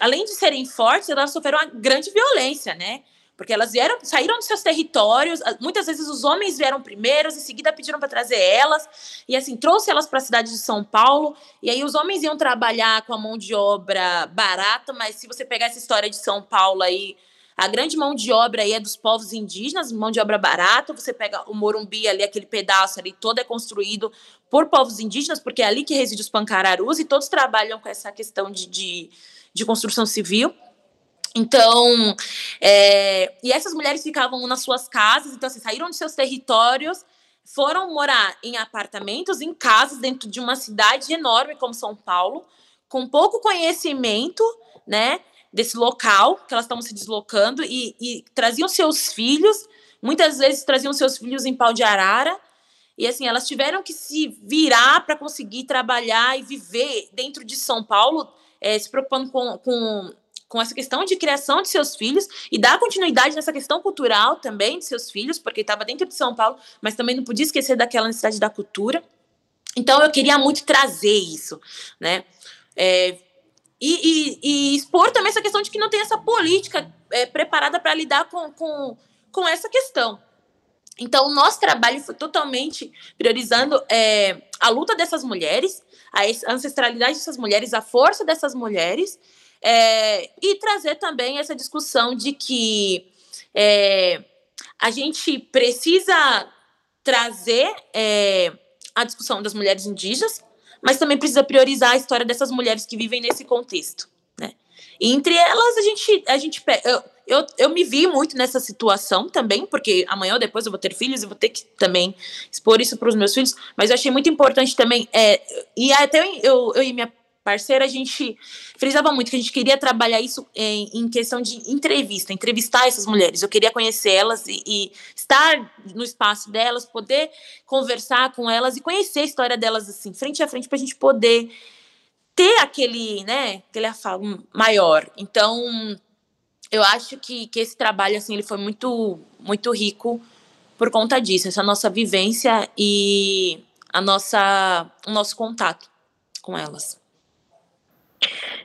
além de serem fortes, elas sofreram uma grande violência, né? Porque elas vieram, saíram dos seus territórios, muitas vezes os homens vieram primeiros, em seguida pediram para trazer elas, e assim, trouxe elas para a cidade de São Paulo, e aí os homens iam trabalhar com a mão de obra barata, mas se você pegar essa história de São Paulo aí, a grande mão de obra aí é dos povos indígenas, mão de obra barata. Você pega o Morumbi ali, aquele pedaço ali, todo é construído por povos indígenas, porque é ali que reside os pancararus, e todos trabalham com essa questão de, de, de construção civil. Então, é, e essas mulheres ficavam nas suas casas, então, assim, saíram de seus territórios, foram morar em apartamentos, em casas, dentro de uma cidade enorme como São Paulo, com pouco conhecimento, né? Desse local que elas estavam se deslocando e, e, traziam seus filhos, muitas vezes traziam seus filhos em pau de arara, e assim, elas tiveram que se virar para conseguir trabalhar e viver dentro de São Paulo, é, se preocupando com, com, com essa questão de criação de seus filhos e dar continuidade nessa questão cultural também de seus filhos, porque estava dentro de São Paulo, mas também não podia esquecer daquela necessidade da cultura. Então eu queria muito trazer isso, né? É, e, e, e, expor também essa questão de que não tem essa política é, preparada para lidar com, com, com essa questão. Então, o nosso trabalho foi totalmente priorizando é, a luta dessas mulheres, a ancestralidade dessas mulheres, a força dessas mulheres, é, e trazer também essa discussão de que é, a gente precisa trazer é, a discussão das mulheres indígenas, mas também precisa priorizar a história dessas mulheres que vivem nesse contexto, né? E entre elas a gente a gente eu, eu, eu me vi muito nessa situação também, porque amanhã ou depois eu vou ter filhos e vou ter que também expor isso para os meus filhos, mas eu achei muito importante também é, e até eu, eu, eu e minha parceira, a gente frisava muito que a gente queria trabalhar isso em, em questão de entrevista, entrevistar essas mulheres. Eu queria conhecer elas e, e, estar no espaço delas, poder conversar com elas e conhecer a história delas assim, frente a frente, para a gente poder ter aquele, né, aquele afago maior. Então, eu acho que, que esse trabalho assim, ele foi muito, muito rico por conta disso, essa nossa vivência e a nossa, o nosso contato com elas.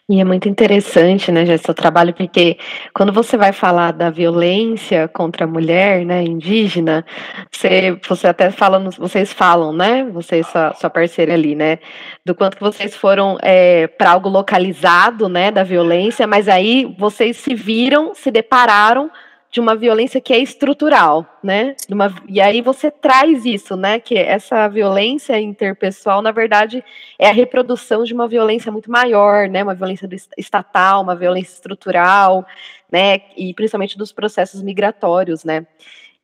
E é muito interessante, né, Jéssica, seu trabalho, porque quando você vai falar da violência contra a mulher, né, indígena, você, você até fala, vocês falam, né, você e sua, sua parceira ali, né, do quanto que vocês foram é, para algo localizado, né, da violência, mas aí vocês se viram, se depararam de uma violência que é estrutural, né? Uma, e aí você traz isso, né? Que essa violência interpessoal, na verdade, é a reprodução de uma violência muito maior, né? Uma violência estatal, uma violência estrutural, né? E principalmente dos processos migratórios, né?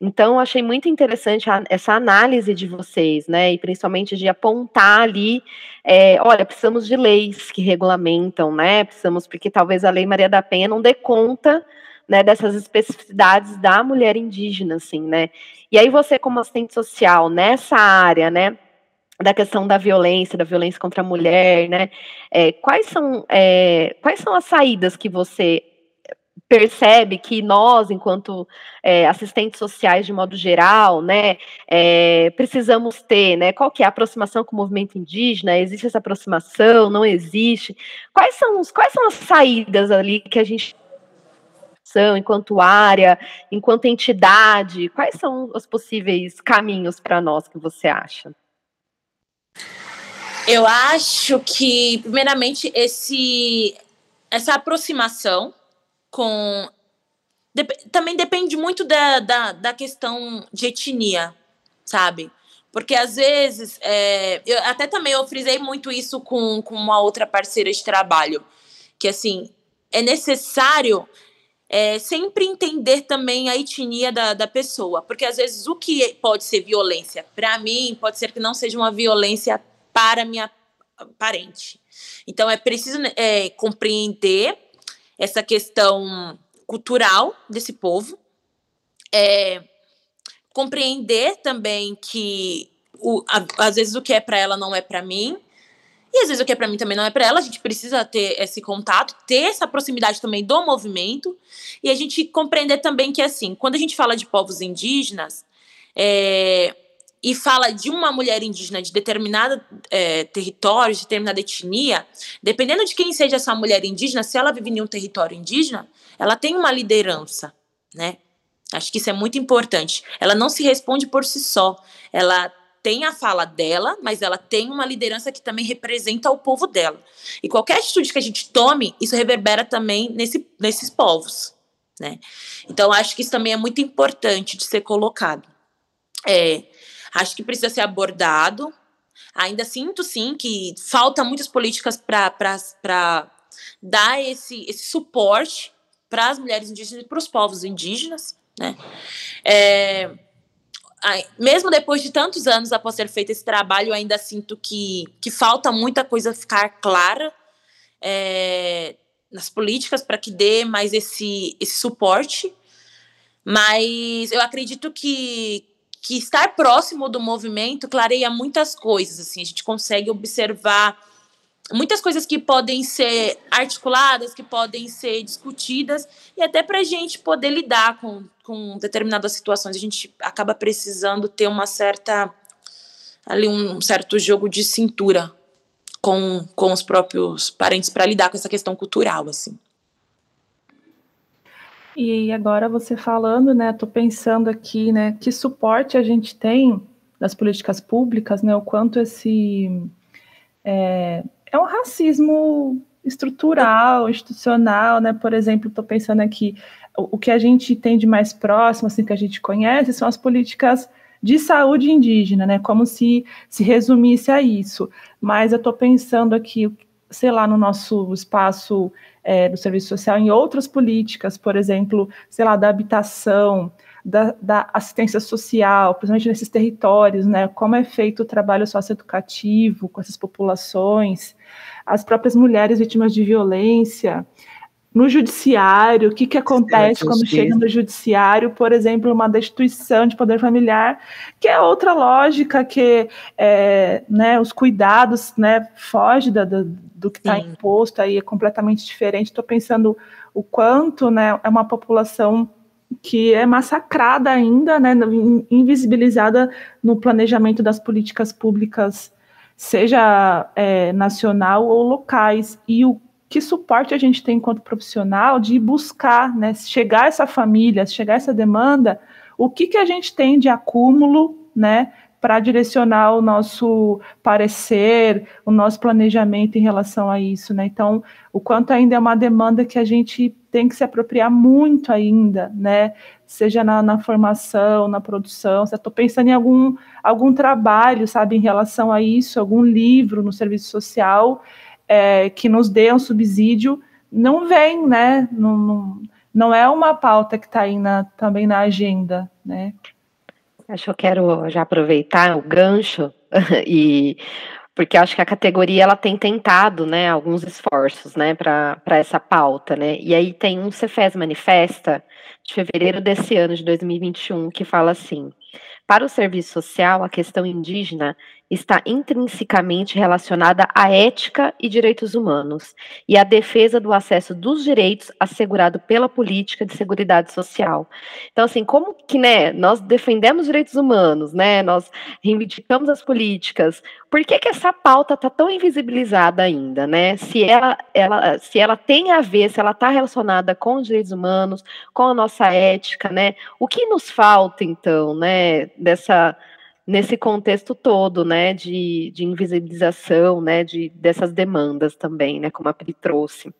Então, achei muito interessante a, essa análise de vocês, né? E principalmente de apontar ali, é, olha, precisamos de leis que regulamentam, né? Precisamos, porque talvez a Lei Maria da Penha não dê conta né, dessas especificidades da mulher indígena, assim, né? E aí você, como assistente social, nessa área, né, da questão da violência, da violência contra a mulher, né? É, quais são é, quais são as saídas que você percebe que nós, enquanto é, assistentes sociais de modo geral, né, é, precisamos ter, né? Qual que é a aproximação com o movimento indígena? Existe essa aproximação? Não existe? Quais são quais são as saídas ali que a gente enquanto área, enquanto entidade? Quais são os possíveis caminhos para nós que você acha? Eu acho que, primeiramente, esse, essa aproximação com. Dep também depende muito da, da, da, questão de etnia, sabe? Porque às vezes, é, eu até também eu frisei muito isso com, com uma outra parceira de trabalho, que assim, é necessário é, sempre entender também a etnia da, da pessoa, porque às vezes o que pode ser violência para mim pode ser que não seja uma violência para minha parente. Então é preciso é, compreender essa questão cultural desse povo, é, compreender também que o, a, às vezes o que é para ela não é para mim, e às vezes o que é para mim também não é para ela. A gente precisa ter esse contato, ter essa proximidade também do movimento, e a gente compreender também que, assim, quando a gente fala de povos indígenas, é, e fala de uma mulher indígena de determinado é, território, de determinada etnia, dependendo de quem seja essa mulher indígena, se ela vive em um território indígena, ela tem uma liderança, né? Acho que isso é muito importante. Ela não se responde por si só. Ela tem a fala dela, mas ela tem uma liderança que também representa o povo dela. E qualquer atitude que a gente tome, isso reverbera também nesse, nesses povos, né? Então, acho que isso também é muito importante de ser colocado. É, acho que precisa ser abordado. Ainda sinto, sim, que falta muitas políticas para dar esse, esse suporte para as mulheres indígenas e para os povos indígenas, né? É, mesmo depois de tantos anos após ter feito esse trabalho, eu ainda sinto que, que falta muita coisa ficar clara é, nas políticas para que dê mais esse, esse suporte. Mas eu acredito que, que estar próximo do movimento clareia muitas coisas. Assim, a gente consegue observar muitas coisas que podem ser articuladas, que podem ser discutidas, e até para a gente poder lidar com, com determinadas situações, a gente acaba precisando ter uma certa ali um certo jogo de cintura com, com os próprios parentes para lidar com essa questão cultural, assim. E agora você falando, né, tô pensando aqui, né, que suporte a gente tem das políticas públicas, né, o quanto esse é, é um racismo estrutural, institucional, né? Por exemplo, estou pensando aqui, o, que a gente tem de mais próximo, assim, que a gente conhece, são as políticas de saúde indígena, né? Como se se resumisse a isso. Mas eu estou pensando aqui, sei lá, no nosso espaço é, do serviço social, em outras políticas, por exemplo, sei lá, da habitação, da, da, assistência social, principalmente nesses territórios, né? Como é feito o trabalho socioeducativo com essas populações, as próprias mulheres vítimas de violência, no judiciário, o que, que acontece quando chega no judiciário, por exemplo, uma destituição de poder familiar, que é outra lógica que é, né, os cuidados né, foge da, da, do que está imposto aí, é completamente diferente. Estou pensando o quanto né, é uma população que é massacrada ainda, né, invisibilizada no planejamento das políticas públicas, seja é, nacional ou locais. E o que suporte a gente tem enquanto profissional de buscar, né, chegar essa família, chegar essa demanda, o que, que a gente tem de acúmulo, né, para direcionar o nosso parecer, o nosso planejamento em relação a isso, né? Então, o quanto ainda é uma demanda que a gente tem que se apropriar muito ainda, né? Seja na, na formação, na produção. Estou pensando em algum, algum trabalho, sabe, em relação a isso, algum livro no serviço social é, que nos dê um subsídio, não vem, né? Não, não, não é uma pauta que está aí na, também na agenda, né? Acho que eu quero já aproveitar o gancho e porque acho que a categoria ela tem tentado, né, alguns esforços, né, para essa pauta, né. E aí tem um Cefes manifesta de fevereiro desse ano de 2021 que fala assim: para o serviço social, a questão indígena está intrinsecamente relacionada à ética e direitos humanos e à defesa do acesso dos direitos assegurado pela política de seguridade social. Então, assim, como que, né, nós defendemos direitos humanos, né, nós reivindicamos as políticas, por que que essa pauta está tão invisibilizada ainda, né? Se ela, ela, se ela tem a ver, se ela está relacionada com os direitos humanos, com a nossa ética, né? O que nos falta, então, né, dessa nesse contexto todo, né, de, de invisibilização, né, de, dessas demandas também, né, como a Pri trouxe.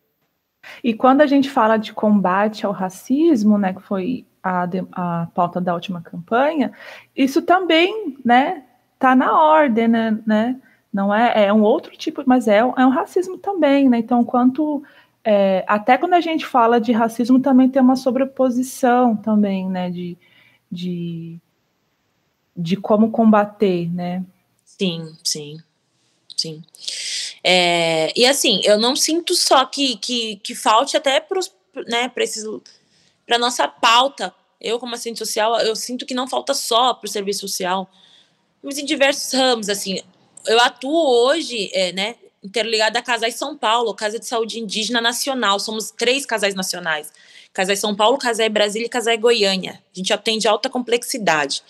E quando a gente fala de combate ao racismo, né, que foi a, a pauta da última campanha, isso também, né, tá na ordem, né, né não é, é um outro tipo, mas é, é um racismo também, né, então quanto é, até quando a gente fala de racismo, também tem uma sobreposição também, né, de, de, de como combater, né? Sim, sim, sim. É, e assim, eu não sinto só que, que, que falte até para né, para nossa pauta. Eu, como assistente social, eu sinto que não falta só para o serviço social, mas em diversos ramos, assim. Eu atuo hoje, é, né, interligada a Casais São Paulo, Casa de Saúde Indígena Nacional. Somos três casais nacionais. Casais São Paulo, Casais Brasília e Casais Goiânia. A gente atende alta complexidade.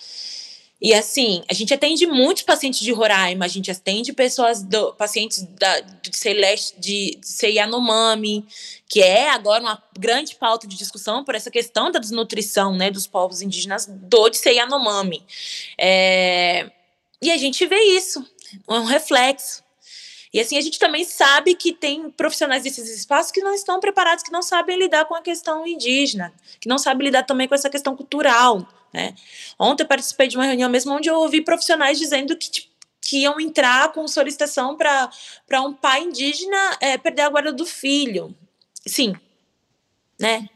E assim, a gente atende muitos pacientes de Roraima, a gente atende pessoas, do, pacientes da, de, Celeste, de, de Yanomami, que é agora uma grande pauta de discussão por essa questão da desnutrição né, dos povos indígenas do de Yanomami. É, e a gente vê isso, um reflexo. E assim, a gente também sabe que tem profissionais desses espaços que não estão preparados, que não sabem lidar com a questão indígena, que não sabem lidar também com essa questão cultural. Né? Ontem eu participei de uma reunião mesmo onde eu ouvi profissionais dizendo que, tipo, que iam entrar com solicitação para um pai indígena é, perder a guarda do filho. Sim. Né?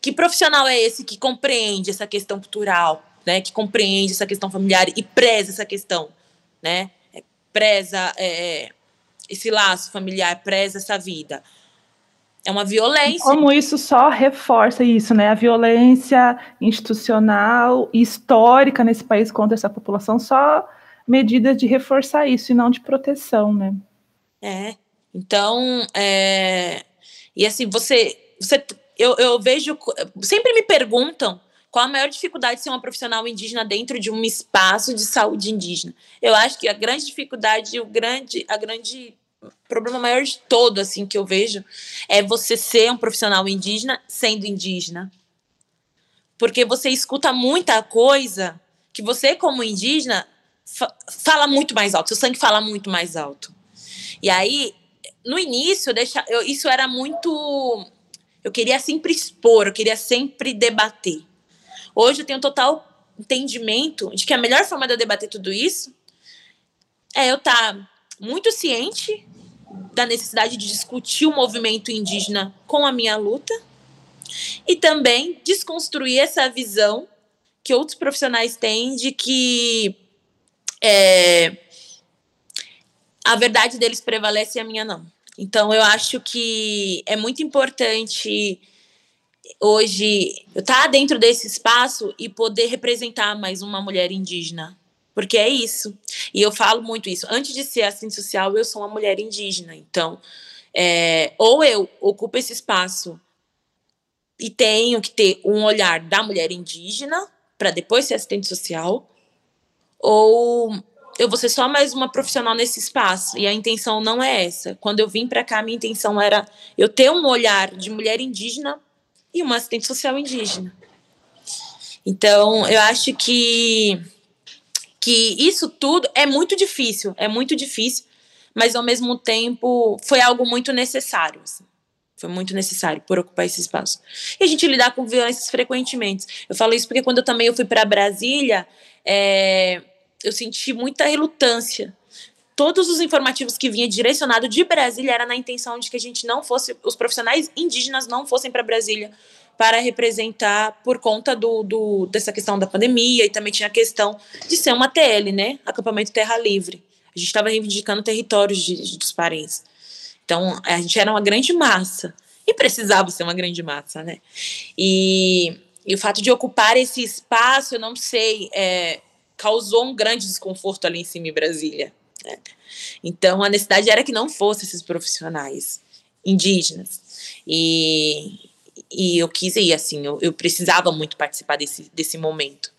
Que profissional é esse que compreende essa questão cultural, né? Que compreende essa questão familiar e preza essa questão, né? Preza é, esse laço familiar, preza essa vida. É uma violência. Como isso só reforça isso, né? A violência institucional e histórica nesse país contra essa população, só medidas de reforçar isso e não de proteção, né? É. Então, é... e assim, você, você eu, eu vejo, sempre me perguntam qual a maior dificuldade de ser uma profissional indígena dentro de um espaço de saúde indígena? Eu acho que a grande dificuldade, o grande, a grande problema maior de todo, assim, que eu vejo, é você ser um profissional indígena sendo indígena. Porque você escuta muita coisa que você, como indígena, fa fala muito mais alto, seu sangue fala muito mais alto. E aí, no início, deixa, eu, isso era muito. Eu queria sempre expor, eu queria sempre debater. Hoje eu tenho total entendimento de que a melhor forma de eu debater tudo isso é eu estar tá muito ciente da necessidade de discutir o movimento indígena com a minha luta e também desconstruir essa visão que outros profissionais têm de que é, a verdade deles prevalece e a minha não. Então eu acho que é muito importante hoje estar tá dentro desse espaço e poder representar mais uma mulher indígena. Porque é isso. E eu falo muito isso. Antes de ser assistente social, eu sou uma mulher indígena. Então, é, ou eu ocupo esse espaço e tenho que ter um olhar da mulher indígena para depois ser assistente social, ou eu vou ser só mais uma profissional nesse espaço. E a intenção não é essa. Quando eu vim para cá, minha intenção era eu ter um olhar de mulher indígena e uma assistente social indígena. Então, eu acho que que isso tudo é muito difícil, é muito difícil, mas ao mesmo tempo foi algo muito necessário. Assim. Foi muito necessário por ocupar esse espaço. E a gente lidar com violências frequentemente. Eu falo isso porque quando eu também eu fui para Brasília, é, eu senti muita relutância. Todos os informativos que vinha direcionado de Brasília era na intenção de que a gente não fosse, os profissionais indígenas não fossem para Brasília para representar por conta do, do, dessa questão da pandemia e também tinha a questão de ser uma TL, né? Acampamento Terra Livre. A gente estava reivindicando territórios de, de, dos parentes. Então, a gente era uma grande massa. E precisava ser uma grande massa, né? E, e o fato de ocupar esse espaço, eu não sei, é, causou um grande desconforto ali em cima em Brasília. Né? Então, a necessidade era que não fossem esses profissionais indígenas. E, e eu quis ir, assim, eu, eu precisava muito participar desse, desse momento.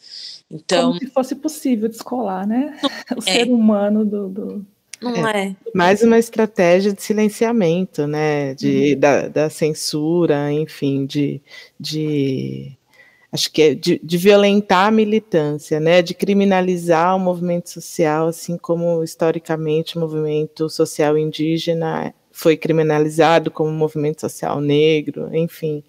Então, Como se fosse possível descolar, né? O é. ser humano do, do... Não é, é. Mais uma estratégia de silenciamento, né? De, uhum. da, da, censura, enfim, de, de acho que é de, de, violentar a militância, né? De criminalizar o movimento social, assim como historicamente o movimento social indígena foi criminalizado como movimento social negro, enfim.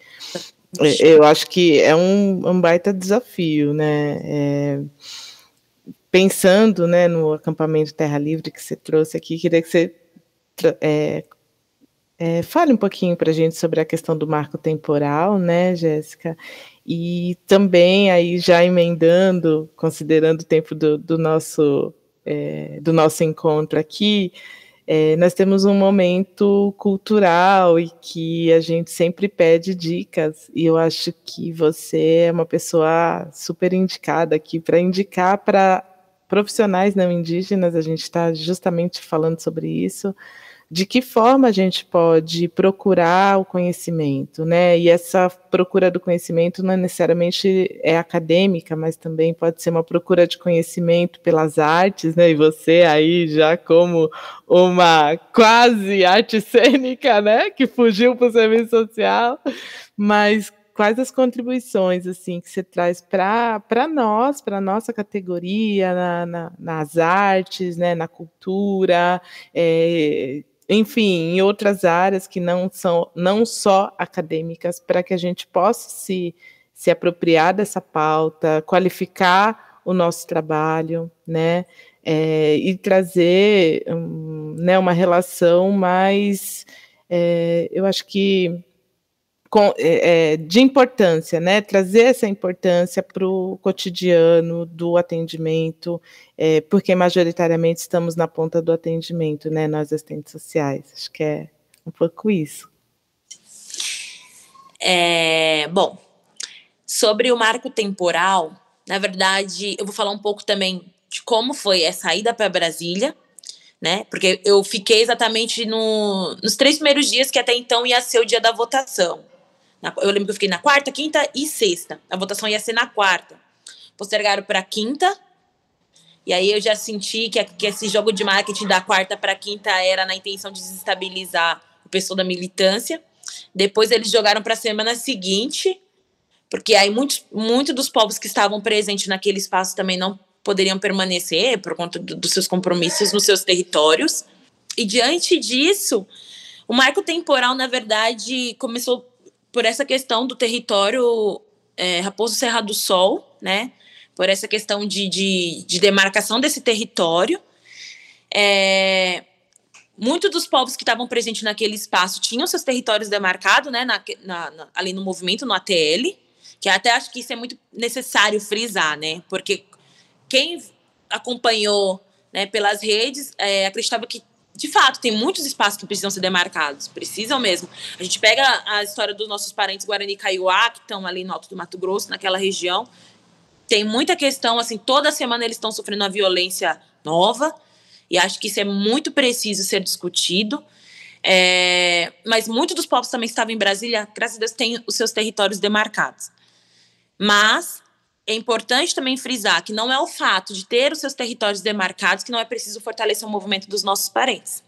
É, eu acho que é um, um baita desafio, né? É, pensando né, no acampamento Terra Livre que você trouxe aqui, queria que você é, É, fale um pouquinho para a gente sobre a questão do marco temporal, né, Jéssica? E também aí já emendando, considerando o tempo do, do nosso é, do nosso encontro aqui, é, nós temos um momento cultural e que a gente sempre pede dicas, e eu acho que você é uma pessoa super indicada aqui para indicar para profissionais não indígenas, a gente está justamente falando sobre isso, de que forma a gente pode procurar o conhecimento, né? E essa procura do conhecimento não necessariamente é acadêmica, mas também pode ser uma procura de conhecimento pelas artes, né? E você aí já como uma quase arte cênica, né? Que fugiu para o serviço social, mas quais as contribuições assim que você traz para nós, para nossa categoria, na, na, nas artes, né, na cultura, é, enfim, em outras áreas que não são não só acadêmicas, para que a gente possa se, se apropriar dessa pauta, qualificar o nosso trabalho, né, é, e trazer um, né, uma relação mais, é, eu acho que com, é, é, de importância, né? Trazer essa importância para o cotidiano do atendimento, é, porque majoritariamente estamos na ponta do atendimento, né? Nós assistentes sociais. Acho que é um pouco isso. É, bom, sobre o marco temporal, na verdade, eu vou falar um pouco também de como foi a saída para Brasília, né? Porque eu fiquei exatamente no, nos três primeiros dias que até então ia ser o dia da votação. Eu lembro que eu fiquei na quarta, quinta e sexta. A votação ia ser na quarta. Postergaram para quinta. E aí eu já senti que, que esse jogo de marketing da quarta para quinta era na intenção de desestabilizar o pessoal da militância. Depois eles jogaram para a semana seguinte, porque aí muitos, muitos dos povos que estavam presentes naquele espaço também não poderiam permanecer por conta do, dos seus compromissos nos seus territórios. E diante disso, o marco temporal, na verdade, começou por essa questão do território é, Raposo Serra do Sol, né? Por essa questão de, de, de demarcação desse território. É, muitos dos povos que estavam presentes naquele espaço tinham seus territórios demarcados, né? Na, na, na, ali no movimento, no ATL, que até acho que isso é muito necessário frisar, né? Porque quem acompanhou né, pelas redes é, acreditava que de fato, tem muitos espaços que precisam ser demarcados, precisam mesmo. A gente pega a história dos nossos parentes Guarani Kaiowá, que estão ali no Alto do Mato Grosso, naquela região. Tem muita questão, assim, toda semana eles estão sofrendo uma violência nova, e acho que isso é muito preciso ser discutido. É, mas muitos dos povos também estavam em Brasília, graças a Deus, têm os seus territórios demarcados. Mas é importante também frisar que não é o fato de ter os seus territórios demarcados que não é preciso fortalecer o movimento dos nossos parentes.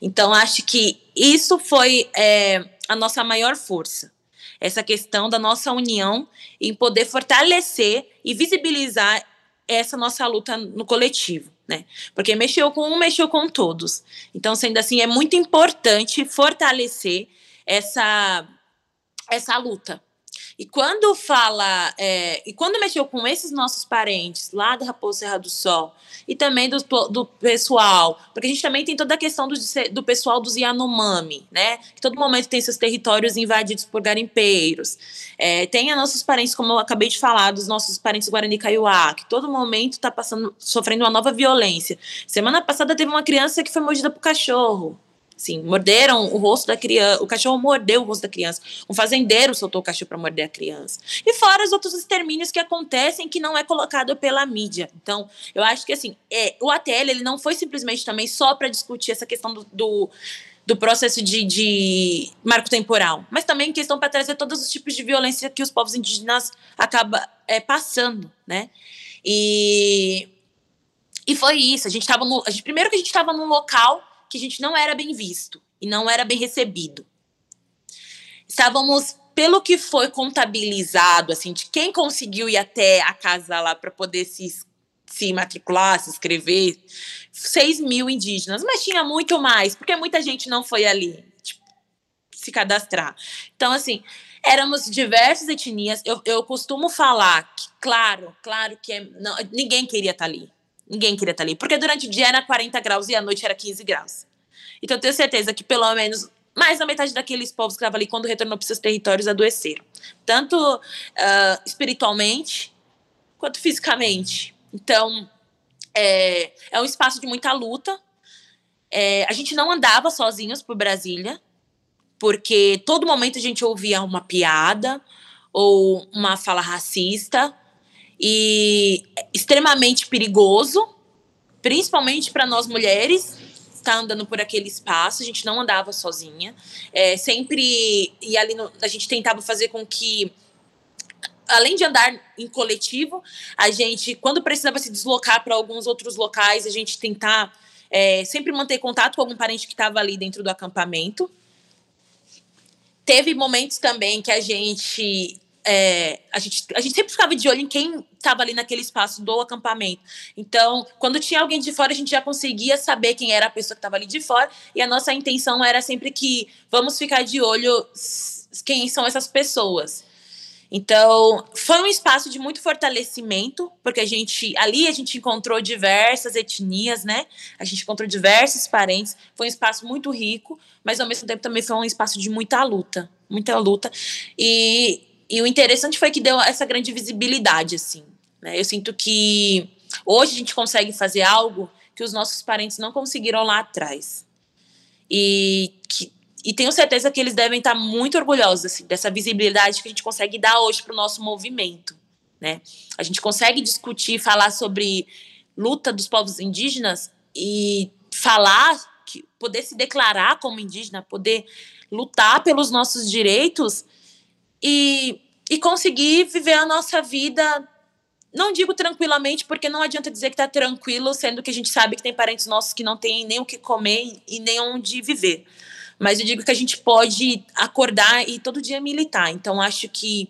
Então, acho que isso foi é, a nossa maior força. Essa questão da nossa união em poder fortalecer e visibilizar essa nossa luta no coletivo, né? Porque mexeu com um, mexeu com todos. Então, sendo assim, é muito importante fortalecer essa, essa luta, e quando fala, é, e quando mexeu com esses nossos parentes lá da Raposa Serra do Sol, e também do, do pessoal, porque a gente também tem toda a questão do, do pessoal dos Yanomami, né? Que todo momento tem seus territórios invadidos por garimpeiros. É, tem nossos parentes, como eu acabei de falar, dos nossos parentes Guarani Kaiowá, que todo momento está passando, sofrendo uma nova violência. Semana passada teve uma criança que foi mordida por cachorro. Sim, morderam o rosto da criança, o cachorro mordeu o rosto da criança. Um fazendeiro soltou o cachorro para morder a criança. E fora os outros extermínios que acontecem que não é colocado pela mídia. Então, eu acho que assim, é, o ATL ele não foi simplesmente também só para discutir essa questão do, do do processo de, de, marco temporal, mas também questão para trazer todos os tipos de violência que os povos indígenas acabam é, passando, né? E, e foi isso. A gente estava no. A gente, primeiro que a gente estava num local que a gente não era bem visto e não era bem recebido. Estávamos, pelo que foi contabilizado, assim, de quem conseguiu ir até a casa lá para poder se, se matricular, se inscrever, 6 mil indígenas, mas tinha muito mais, porque muita gente não foi ali tipo, se cadastrar. Então, assim, éramos diversas etnias. Eu, eu costumo falar que, claro, claro que é, não, ninguém queria estar ali. Ninguém queria estar ali. Porque durante o dia era 40 graus e à noite era 15 graus. Então eu tenho certeza que pelo menos mais da metade daqueles povos que estavam ali, quando retornou para seus territórios, adoeceram. Tanto uh, espiritualmente quanto fisicamente. Então, é, é um espaço de muita luta. É, a gente não andava sozinhos por Brasília, porque todo momento a gente ouvia uma piada ou uma fala racista e extremamente perigoso, principalmente para nós mulheres estar tá andando por aquele espaço. A gente não andava sozinha, é, sempre e ali no, a gente tentava fazer com que além de andar em coletivo, a gente, quando precisava se deslocar para alguns outros locais, a gente tentar é, sempre manter contato com algum parente que estava ali dentro do acampamento. Teve momentos também que a gente, é, a gente, a gente sempre ficava de olho em quem estava ali naquele espaço do acampamento. Então, quando tinha alguém de fora, a gente já conseguia saber quem era a pessoa que estava ali de fora. E a nossa intenção era sempre que vamos ficar de olho quem são essas pessoas. Então, foi um espaço de muito fortalecimento, porque a gente ali a gente encontrou diversas etnias, né? A gente encontrou diversos parentes. Foi um espaço muito rico, mas ao mesmo tempo também foi um espaço de muita luta, muita luta. E, e o interessante foi que deu essa grande visibilidade, assim. Né? Eu sinto que hoje a gente consegue fazer algo que os nossos parentes não conseguiram lá atrás. E que e tenho certeza que eles devem estar muito orgulhosos assim, dessa visibilidade que a gente consegue dar hoje para o nosso movimento. Né? A gente consegue discutir, falar sobre luta dos povos indígenas e falar, que, poder se declarar como indígena, poder lutar pelos nossos direitos e, e conseguir viver a nossa vida. Não digo tranquilamente, porque não adianta dizer que está tranquilo, sendo que a gente sabe que tem parentes nossos que não têm nem o que comer e nem onde viver. Mas eu digo que a gente pode acordar e todo dia militar. Então, acho que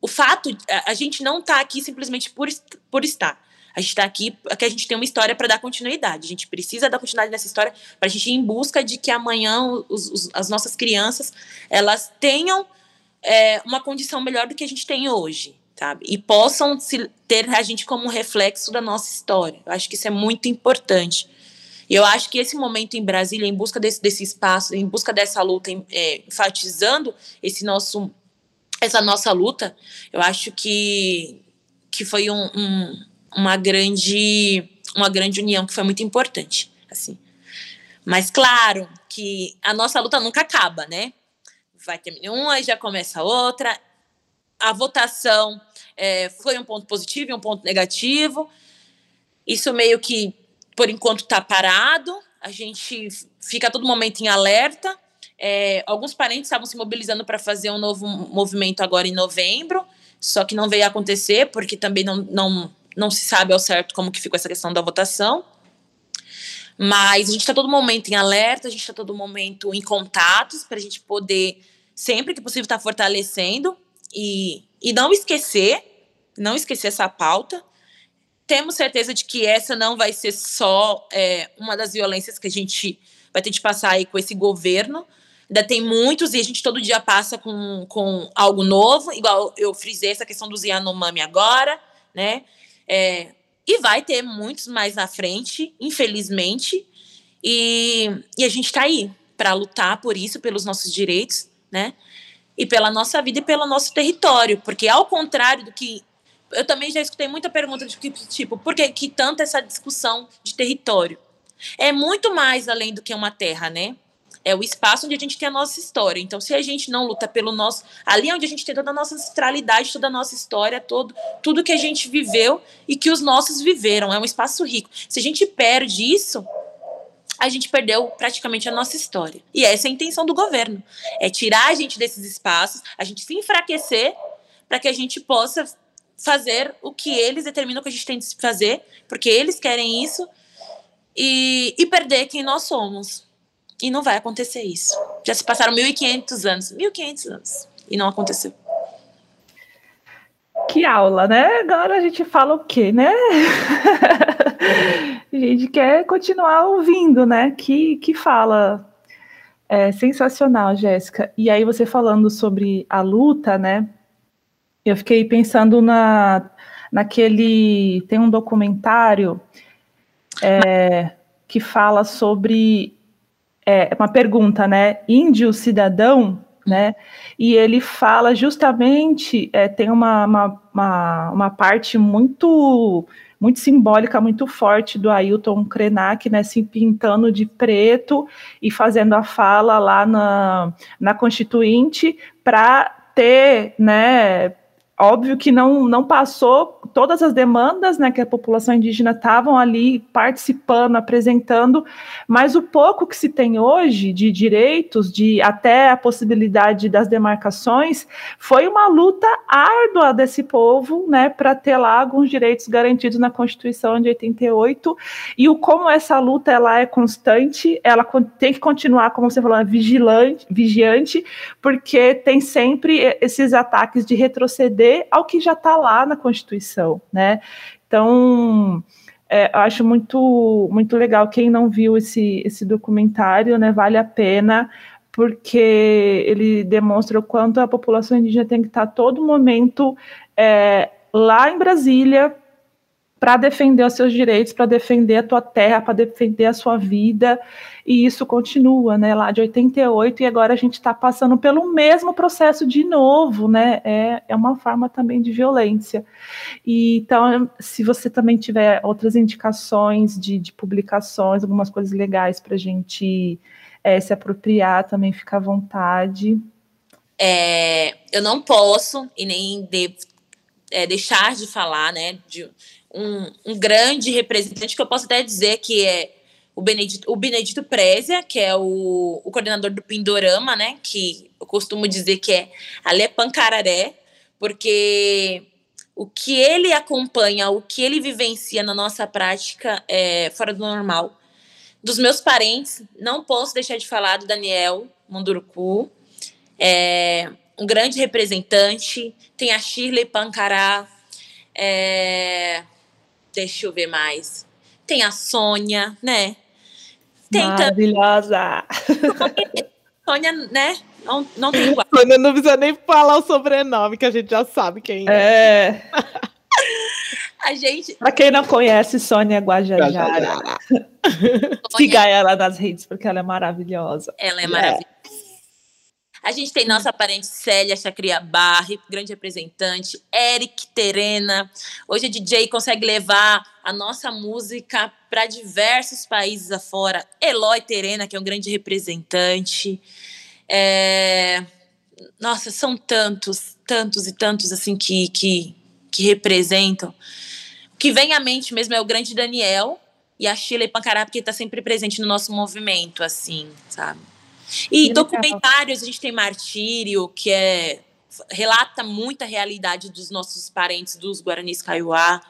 o fato, a, gente não está aqui simplesmente por, por estar. A gente está aqui porque a gente tem uma história para dar continuidade. A gente precisa dar continuidade nessa história para a gente ir em busca de que amanhã os, os, as nossas crianças elas tenham é, uma condição melhor do que a gente tem hoje, sabe? E possam se, ter a gente como um reflexo da nossa história. Eu acho que isso é muito importante. E eu acho que esse momento em Brasília, em busca desse, desse espaço, em busca dessa luta, é, enfatizando esse nosso, essa nossa luta, eu acho que, que foi um, um, uma, grande, uma grande união que foi muito importante. assim. Mas claro que a nossa luta nunca acaba, né? Vai terminar uma e já começa outra. A votação é, foi um ponto positivo e um ponto negativo. Isso meio que por enquanto está parado, a gente fica todo momento em alerta. É, alguns parentes estavam se mobilizando para fazer um novo movimento agora em novembro, só que não veio acontecer, porque também não, não, não se sabe ao certo como que ficou essa questão da votação. Mas a gente está todo momento em alerta, a gente está todo momento em contatos para a gente poder, sempre que possível, estar tá fortalecendo e, e não esquecer, não esquecer essa pauta, temos certeza de que essa não vai ser só é, uma das violências que a gente vai ter de passar aí com esse governo. Ainda tem muitos e a gente todo dia passa com, com algo novo, igual eu frisei essa questão do Yanomami agora, né? É, e vai ter muitos mais na frente, infelizmente. E, e a gente está aí para lutar por isso, pelos nossos direitos, né? E pela nossa vida e pelo nosso território. Porque, ao contrário do que eu também já escutei muita pergunta de tipo, por que, que tanta essa discussão de território? É muito mais além do que uma terra, né? É o espaço onde a gente tem a nossa história. Então, se a gente não luta pelo nosso. Ali onde a gente tem toda a nossa ancestralidade, toda a nossa história, todo, tudo que a gente viveu e que os nossos viveram. É um espaço rico. Se a gente perde isso, a gente perdeu praticamente a nossa história. E essa é a intenção do governo: é tirar a gente desses espaços, a gente se enfraquecer para que a gente possa fazer o que eles determinam que a gente tem de fazer, porque eles querem isso, e, e perder quem nós somos. E não vai acontecer isso. Já se passaram 1.500 anos 1.500 anos e não aconteceu. Que aula, né? Agora a gente fala o quê, né? a gente quer continuar ouvindo, né? Que, que fala. É sensacional, Jéssica. E aí você falando sobre a luta, né? Eu fiquei pensando na, naquele. Tem um documentário é, que fala sobre é uma pergunta, né? Índio cidadão, né? E ele fala justamente, é, tem uma, uma, uma, uma, parte muito muito simbólica, muito forte do Ailton Krenak, né, se pintando de preto e fazendo a fala lá na, na Constituinte para ter, né, óbvio que não, não passou todas as demandas né, que a população indígena estavam ali participando, apresentando, mas o pouco que se tem hoje de direitos, de até a possibilidade das demarcações, foi uma luta árdua desse povo né, para ter lá alguns direitos garantidos na Constituição de 88, e o como essa luta ela é constante, ela tem que continuar, como você falou, vigilante, vigiante, porque tem sempre esses ataques de retroceder ao que já está lá na Constituição, né? Então, é, acho muito, muito legal. Quem não viu esse, esse documentário, né, vale a pena, porque ele demonstra o quanto a população indígena tem que estar a todo momento é, lá em Brasília para defender os seus direitos, para defender a tua terra, para defender a sua vida, e isso continua, né, lá de 88, e agora a gente está passando pelo mesmo processo de novo, né, é, é uma forma também de violência. E, então, se você também tiver outras indicações de, de publicações, algumas coisas legais para a gente é, se apropriar, também fica à vontade. É, eu não posso e nem devo é, deixar de falar, né, de um, um grande representante, que eu posso até dizer que é o Benedito, o Benedito Prézia, que é o, o coordenador do Pindorama, né? Que eu costumo dizer que é Alê Pancararé, porque o que ele acompanha, o que ele vivencia na nossa prática é fora do normal. Dos meus parentes, não posso deixar de falar do Daniel Munduruku, é um grande representante. Tem a Shirley Pancará, é, Deixa eu ver mais. Tem a Sônia, né? Tem Maravilhosa! Sônia, né? Não, não tem igual. Sônia não precisa nem falar o sobrenome, que a gente já sabe quem é. É. a gente. Pra quem não conhece, Sônia Guajajara. Siga ela nas redes, porque ela é maravilhosa. Ela é maravilhosa. A gente tem nossa parente Célia Chacria Barre, grande representante, Eric Terena. Hoje a DJ consegue levar a nossa música para diversos países afora. Eloy Terena, que é um grande representante. É... Nossa, são tantos, tantos e tantos assim que, que, que representam. O que vem à mente mesmo é o grande Daniel e a Sheila Pancará, porque está sempre presente no nosso movimento, assim, sabe? E documentários, a gente tem Martírio, que é relata muita realidade dos nossos parentes dos Guaranis Kaiowá.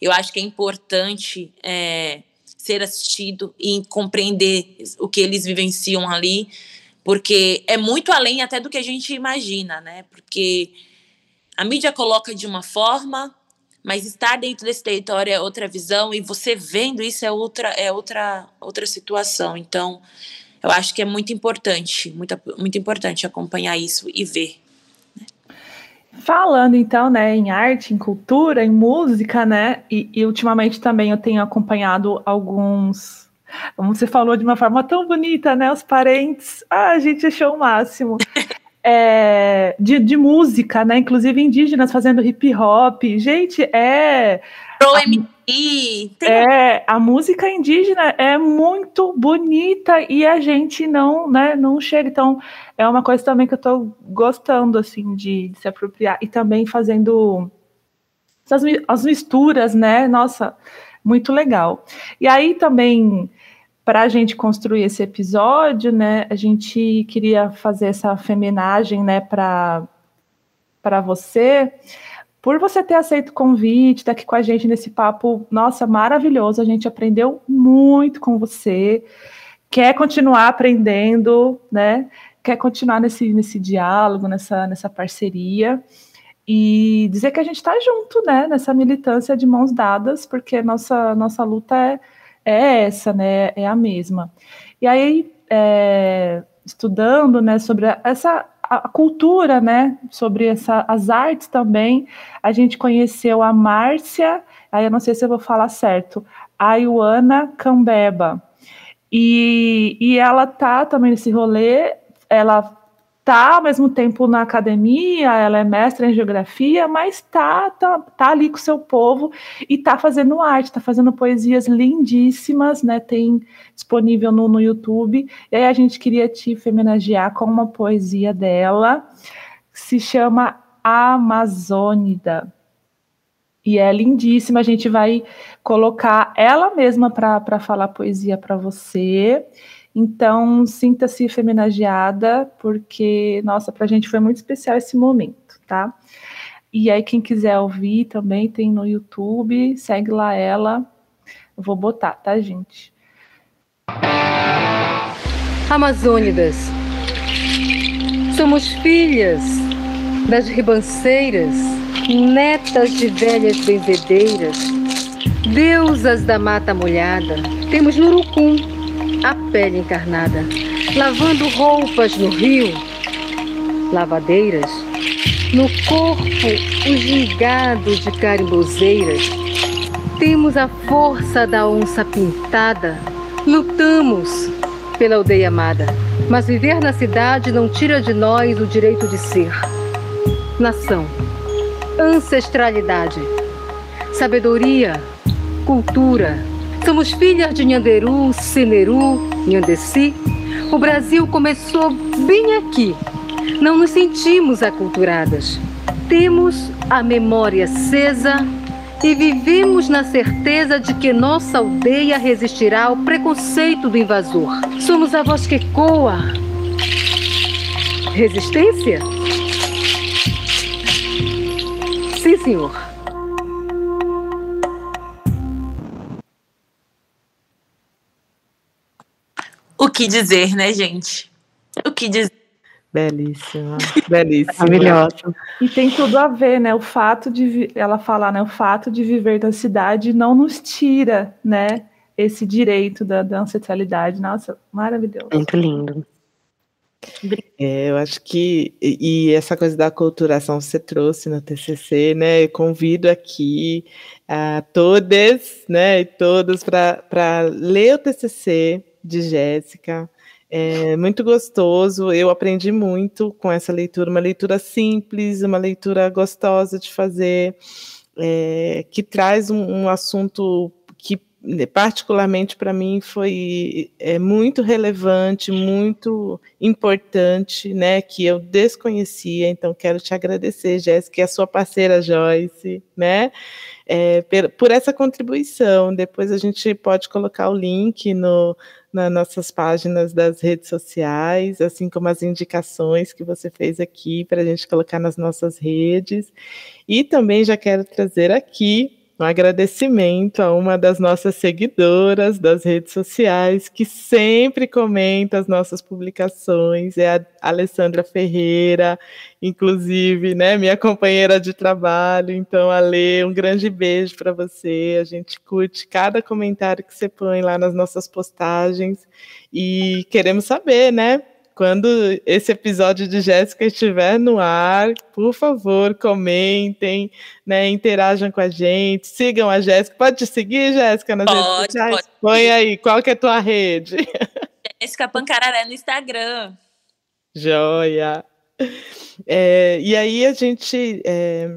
Eu acho que é importante é, ser assistido e compreender o que eles vivenciam ali, porque é muito além até do que a gente imagina, né? Porque a mídia coloca de uma forma, mas estar dentro desse território é outra visão e você vendo isso é outra é outra outra situação. Então, eu acho que é muito importante, muito, muito importante acompanhar isso e ver. Né? Falando então, né, em arte, em cultura, em música, né, e, e ultimamente também eu tenho acompanhado alguns como você falou de uma forma tão bonita, né? Os parentes. Ah, a gente achou o máximo. É, de, de, música, né? Inclusive indígenas fazendo hip hop. Gente, é. Pro MC. É, a música indígena é muito bonita e a gente não, né, não chega. Então, é uma coisa também que eu tô gostando, assim, de, de se apropriar. E também fazendo as, as misturas, né? Nossa, muito legal. E aí também para a gente construir esse episódio, né, a gente queria fazer essa feminagem, né, para para você, por você ter aceito o convite, estar tá aqui com a gente nesse papo, nossa, maravilhoso, a gente aprendeu muito com você, quer continuar aprendendo, né, quer continuar nesse, nesse diálogo, nessa, nessa parceria, e dizer que a gente está junto, né, nessa militância de mãos dadas, porque nossa, nossa luta é é essa, né? É a mesma. E aí, é, estudando, né, sobre essa a cultura, né, sobre essa, as artes também, a gente conheceu a Márcia, aí eu não sei se eu vou falar certo, a Ioana Cambeba. E, e ela tá também nesse rolê, ela tá ao mesmo tempo na academia, ela é mestra em geografia, mas tá, tá, tá ali com o seu povo e tá fazendo arte, tá fazendo poesias lindíssimas, né? Tem disponível no, no YouTube. E aí a gente queria te homenagear com uma poesia dela, que se chama Amazônida. E é lindíssima, a gente vai colocar ela mesma para falar poesia para você. Então, sinta-se homenageada, porque, nossa, para a gente foi muito especial esse momento, tá? E aí, quem quiser ouvir também tem no YouTube, segue lá ela. Eu vou botar, tá, gente? Amazônidas, somos filhas das ribanceiras, netas de velhas benzedeiras, deusas da mata molhada, temos no urucum a pele encarnada, lavando roupas no rio, lavadeiras, no corpo os gingados de carimbozeiras. Temos a força da onça pintada, lutamos pela aldeia amada, mas viver na cidade não tira de nós o direito de ser. Nação, ancestralidade, sabedoria, cultura, Somos filhas de Nhanderu, Seneru, Nhandeci. O Brasil começou bem aqui. Não nos sentimos aculturadas. Temos a memória acesa e vivemos na certeza de que nossa aldeia resistirá ao preconceito do invasor. Somos a voz que ecoa. Resistência? Sim, senhor. Que dizer, né, gente? O que dizer? Belíssima, belíssima. Maravilhosa. E tem tudo a ver, né? O fato de ela falar, né? O fato de viver na cidade não nos tira, né? Esse direito da, da ancestralidade. Nossa, maravilhoso. Muito lindo. É, eu acho que e, e essa coisa da culturação você trouxe no TCC, né? Eu convido aqui a todas, né, e todos para ler o TCC, de Jéssica. É muito gostoso, eu aprendi muito com essa leitura, uma leitura simples, uma leitura gostosa de fazer, é, que traz um, um assunto particularmente para mim foi é, muito relevante, muito importante, né, que eu desconhecia, então quero te agradecer, Jéssica, e a sua parceira Joyce, né, é, por, por, essa contribuição. Depois a gente pode colocar o link no, nas nossas páginas das redes sociais, assim como as indicações que você fez aqui para a gente colocar nas nossas redes. E também já quero trazer aqui um agradecimento a uma das nossas seguidoras das redes sociais, que sempre comenta as nossas publicações, é a Alessandra Ferreira, inclusive, né, minha companheira de trabalho. Então, Ale, um grande beijo para você. A gente curte cada comentário que você põe lá nas nossas postagens e queremos saber, né, quando esse episódio de Jéssica estiver no ar, por favor, comentem, né, interajam com a gente, sigam a Jéssica. Pode te seguir, Jéssica, nas pode, redes sociais? Pode. Põe aí, qual que é a tua rede? Jéssica Pancararé no Instagram. Joia! É, e aí a gente é,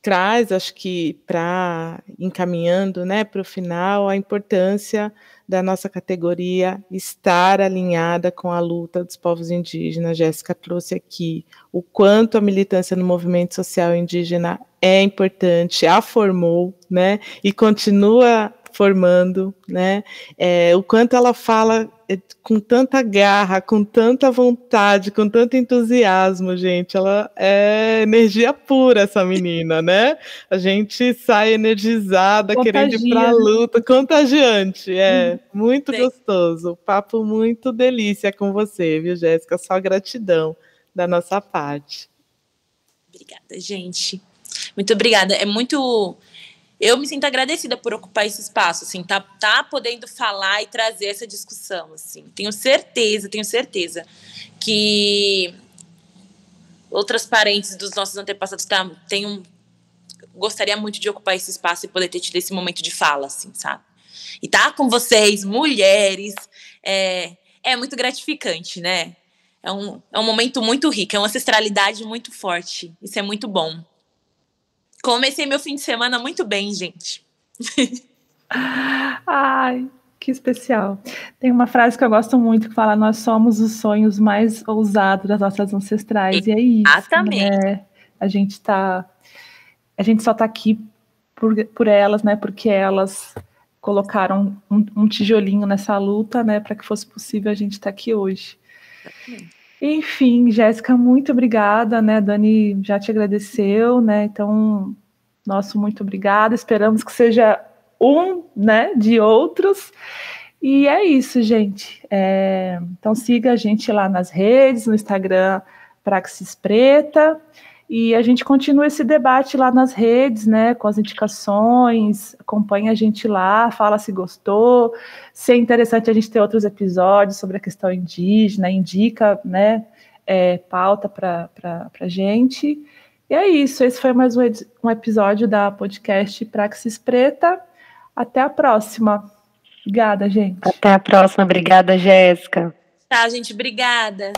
traz, acho que para encaminhando né, para o final, a importância da nossa categoria estar alinhada com a luta dos povos indígenas. Jéssica trouxe aqui o quanto a militância no movimento social indígena é importante, a formou, né, e continua formando, né? É, o quanto ela fala é, com tanta garra, com tanta vontade, com tanto entusiasmo, gente. Ela é energia pura, essa menina, né? A gente sai energizada, Contagia. querendo ir para a luta, contagiante. É hum, muito gostoso. Papo muito delícia com você, viu, Jéssica? Só gratidão da nossa parte. Obrigada, gente. Muito obrigada. É muito eu me sinto agradecida por ocupar esse espaço, assim, tá, tá podendo falar e trazer essa discussão, assim. Tenho certeza, tenho certeza que outras parentes dos nossos antepassados tá, tem um, gostaria muito de ocupar esse espaço e poder ter tido esse momento de fala, assim, sabe? E tá com vocês, mulheres, é, é muito gratificante, né? É um, é um momento muito rico, é uma ancestralidade muito forte. Isso é muito bom. Comecei meu fim de semana muito bem, gente. Ai, que especial. Tem uma frase que eu gosto muito que fala: Nós somos os sonhos mais ousados das nossas ancestrais. E é isso. Exatamente. Né? A gente tá. A gente só tá aqui por, por elas, né? Porque elas colocaram um, um tijolinho nessa luta, né? Para que fosse possível a gente estar tá aqui hoje. Exatamente. Enfim, Jéssica, muito obrigada, né? Dani já te agradeceu, né? Então, nosso muito obrigada. Esperamos que seja um, né, de outros. E é isso, gente. É, então siga a gente lá nas redes, no Instagram Praxis Preta. E a gente continua esse debate lá nas redes, né, com as indicações, acompanha a gente lá, fala se gostou, se é interessante a gente ter outros episódios sobre a questão indígena, indica, né, é, pauta para a gente. E é isso, esse foi mais um, um episódio da podcast Praxis Preta. Até a próxima. Obrigada, gente. Até a próxima. Obrigada, Jéssica. Tá, gente. Obrigada.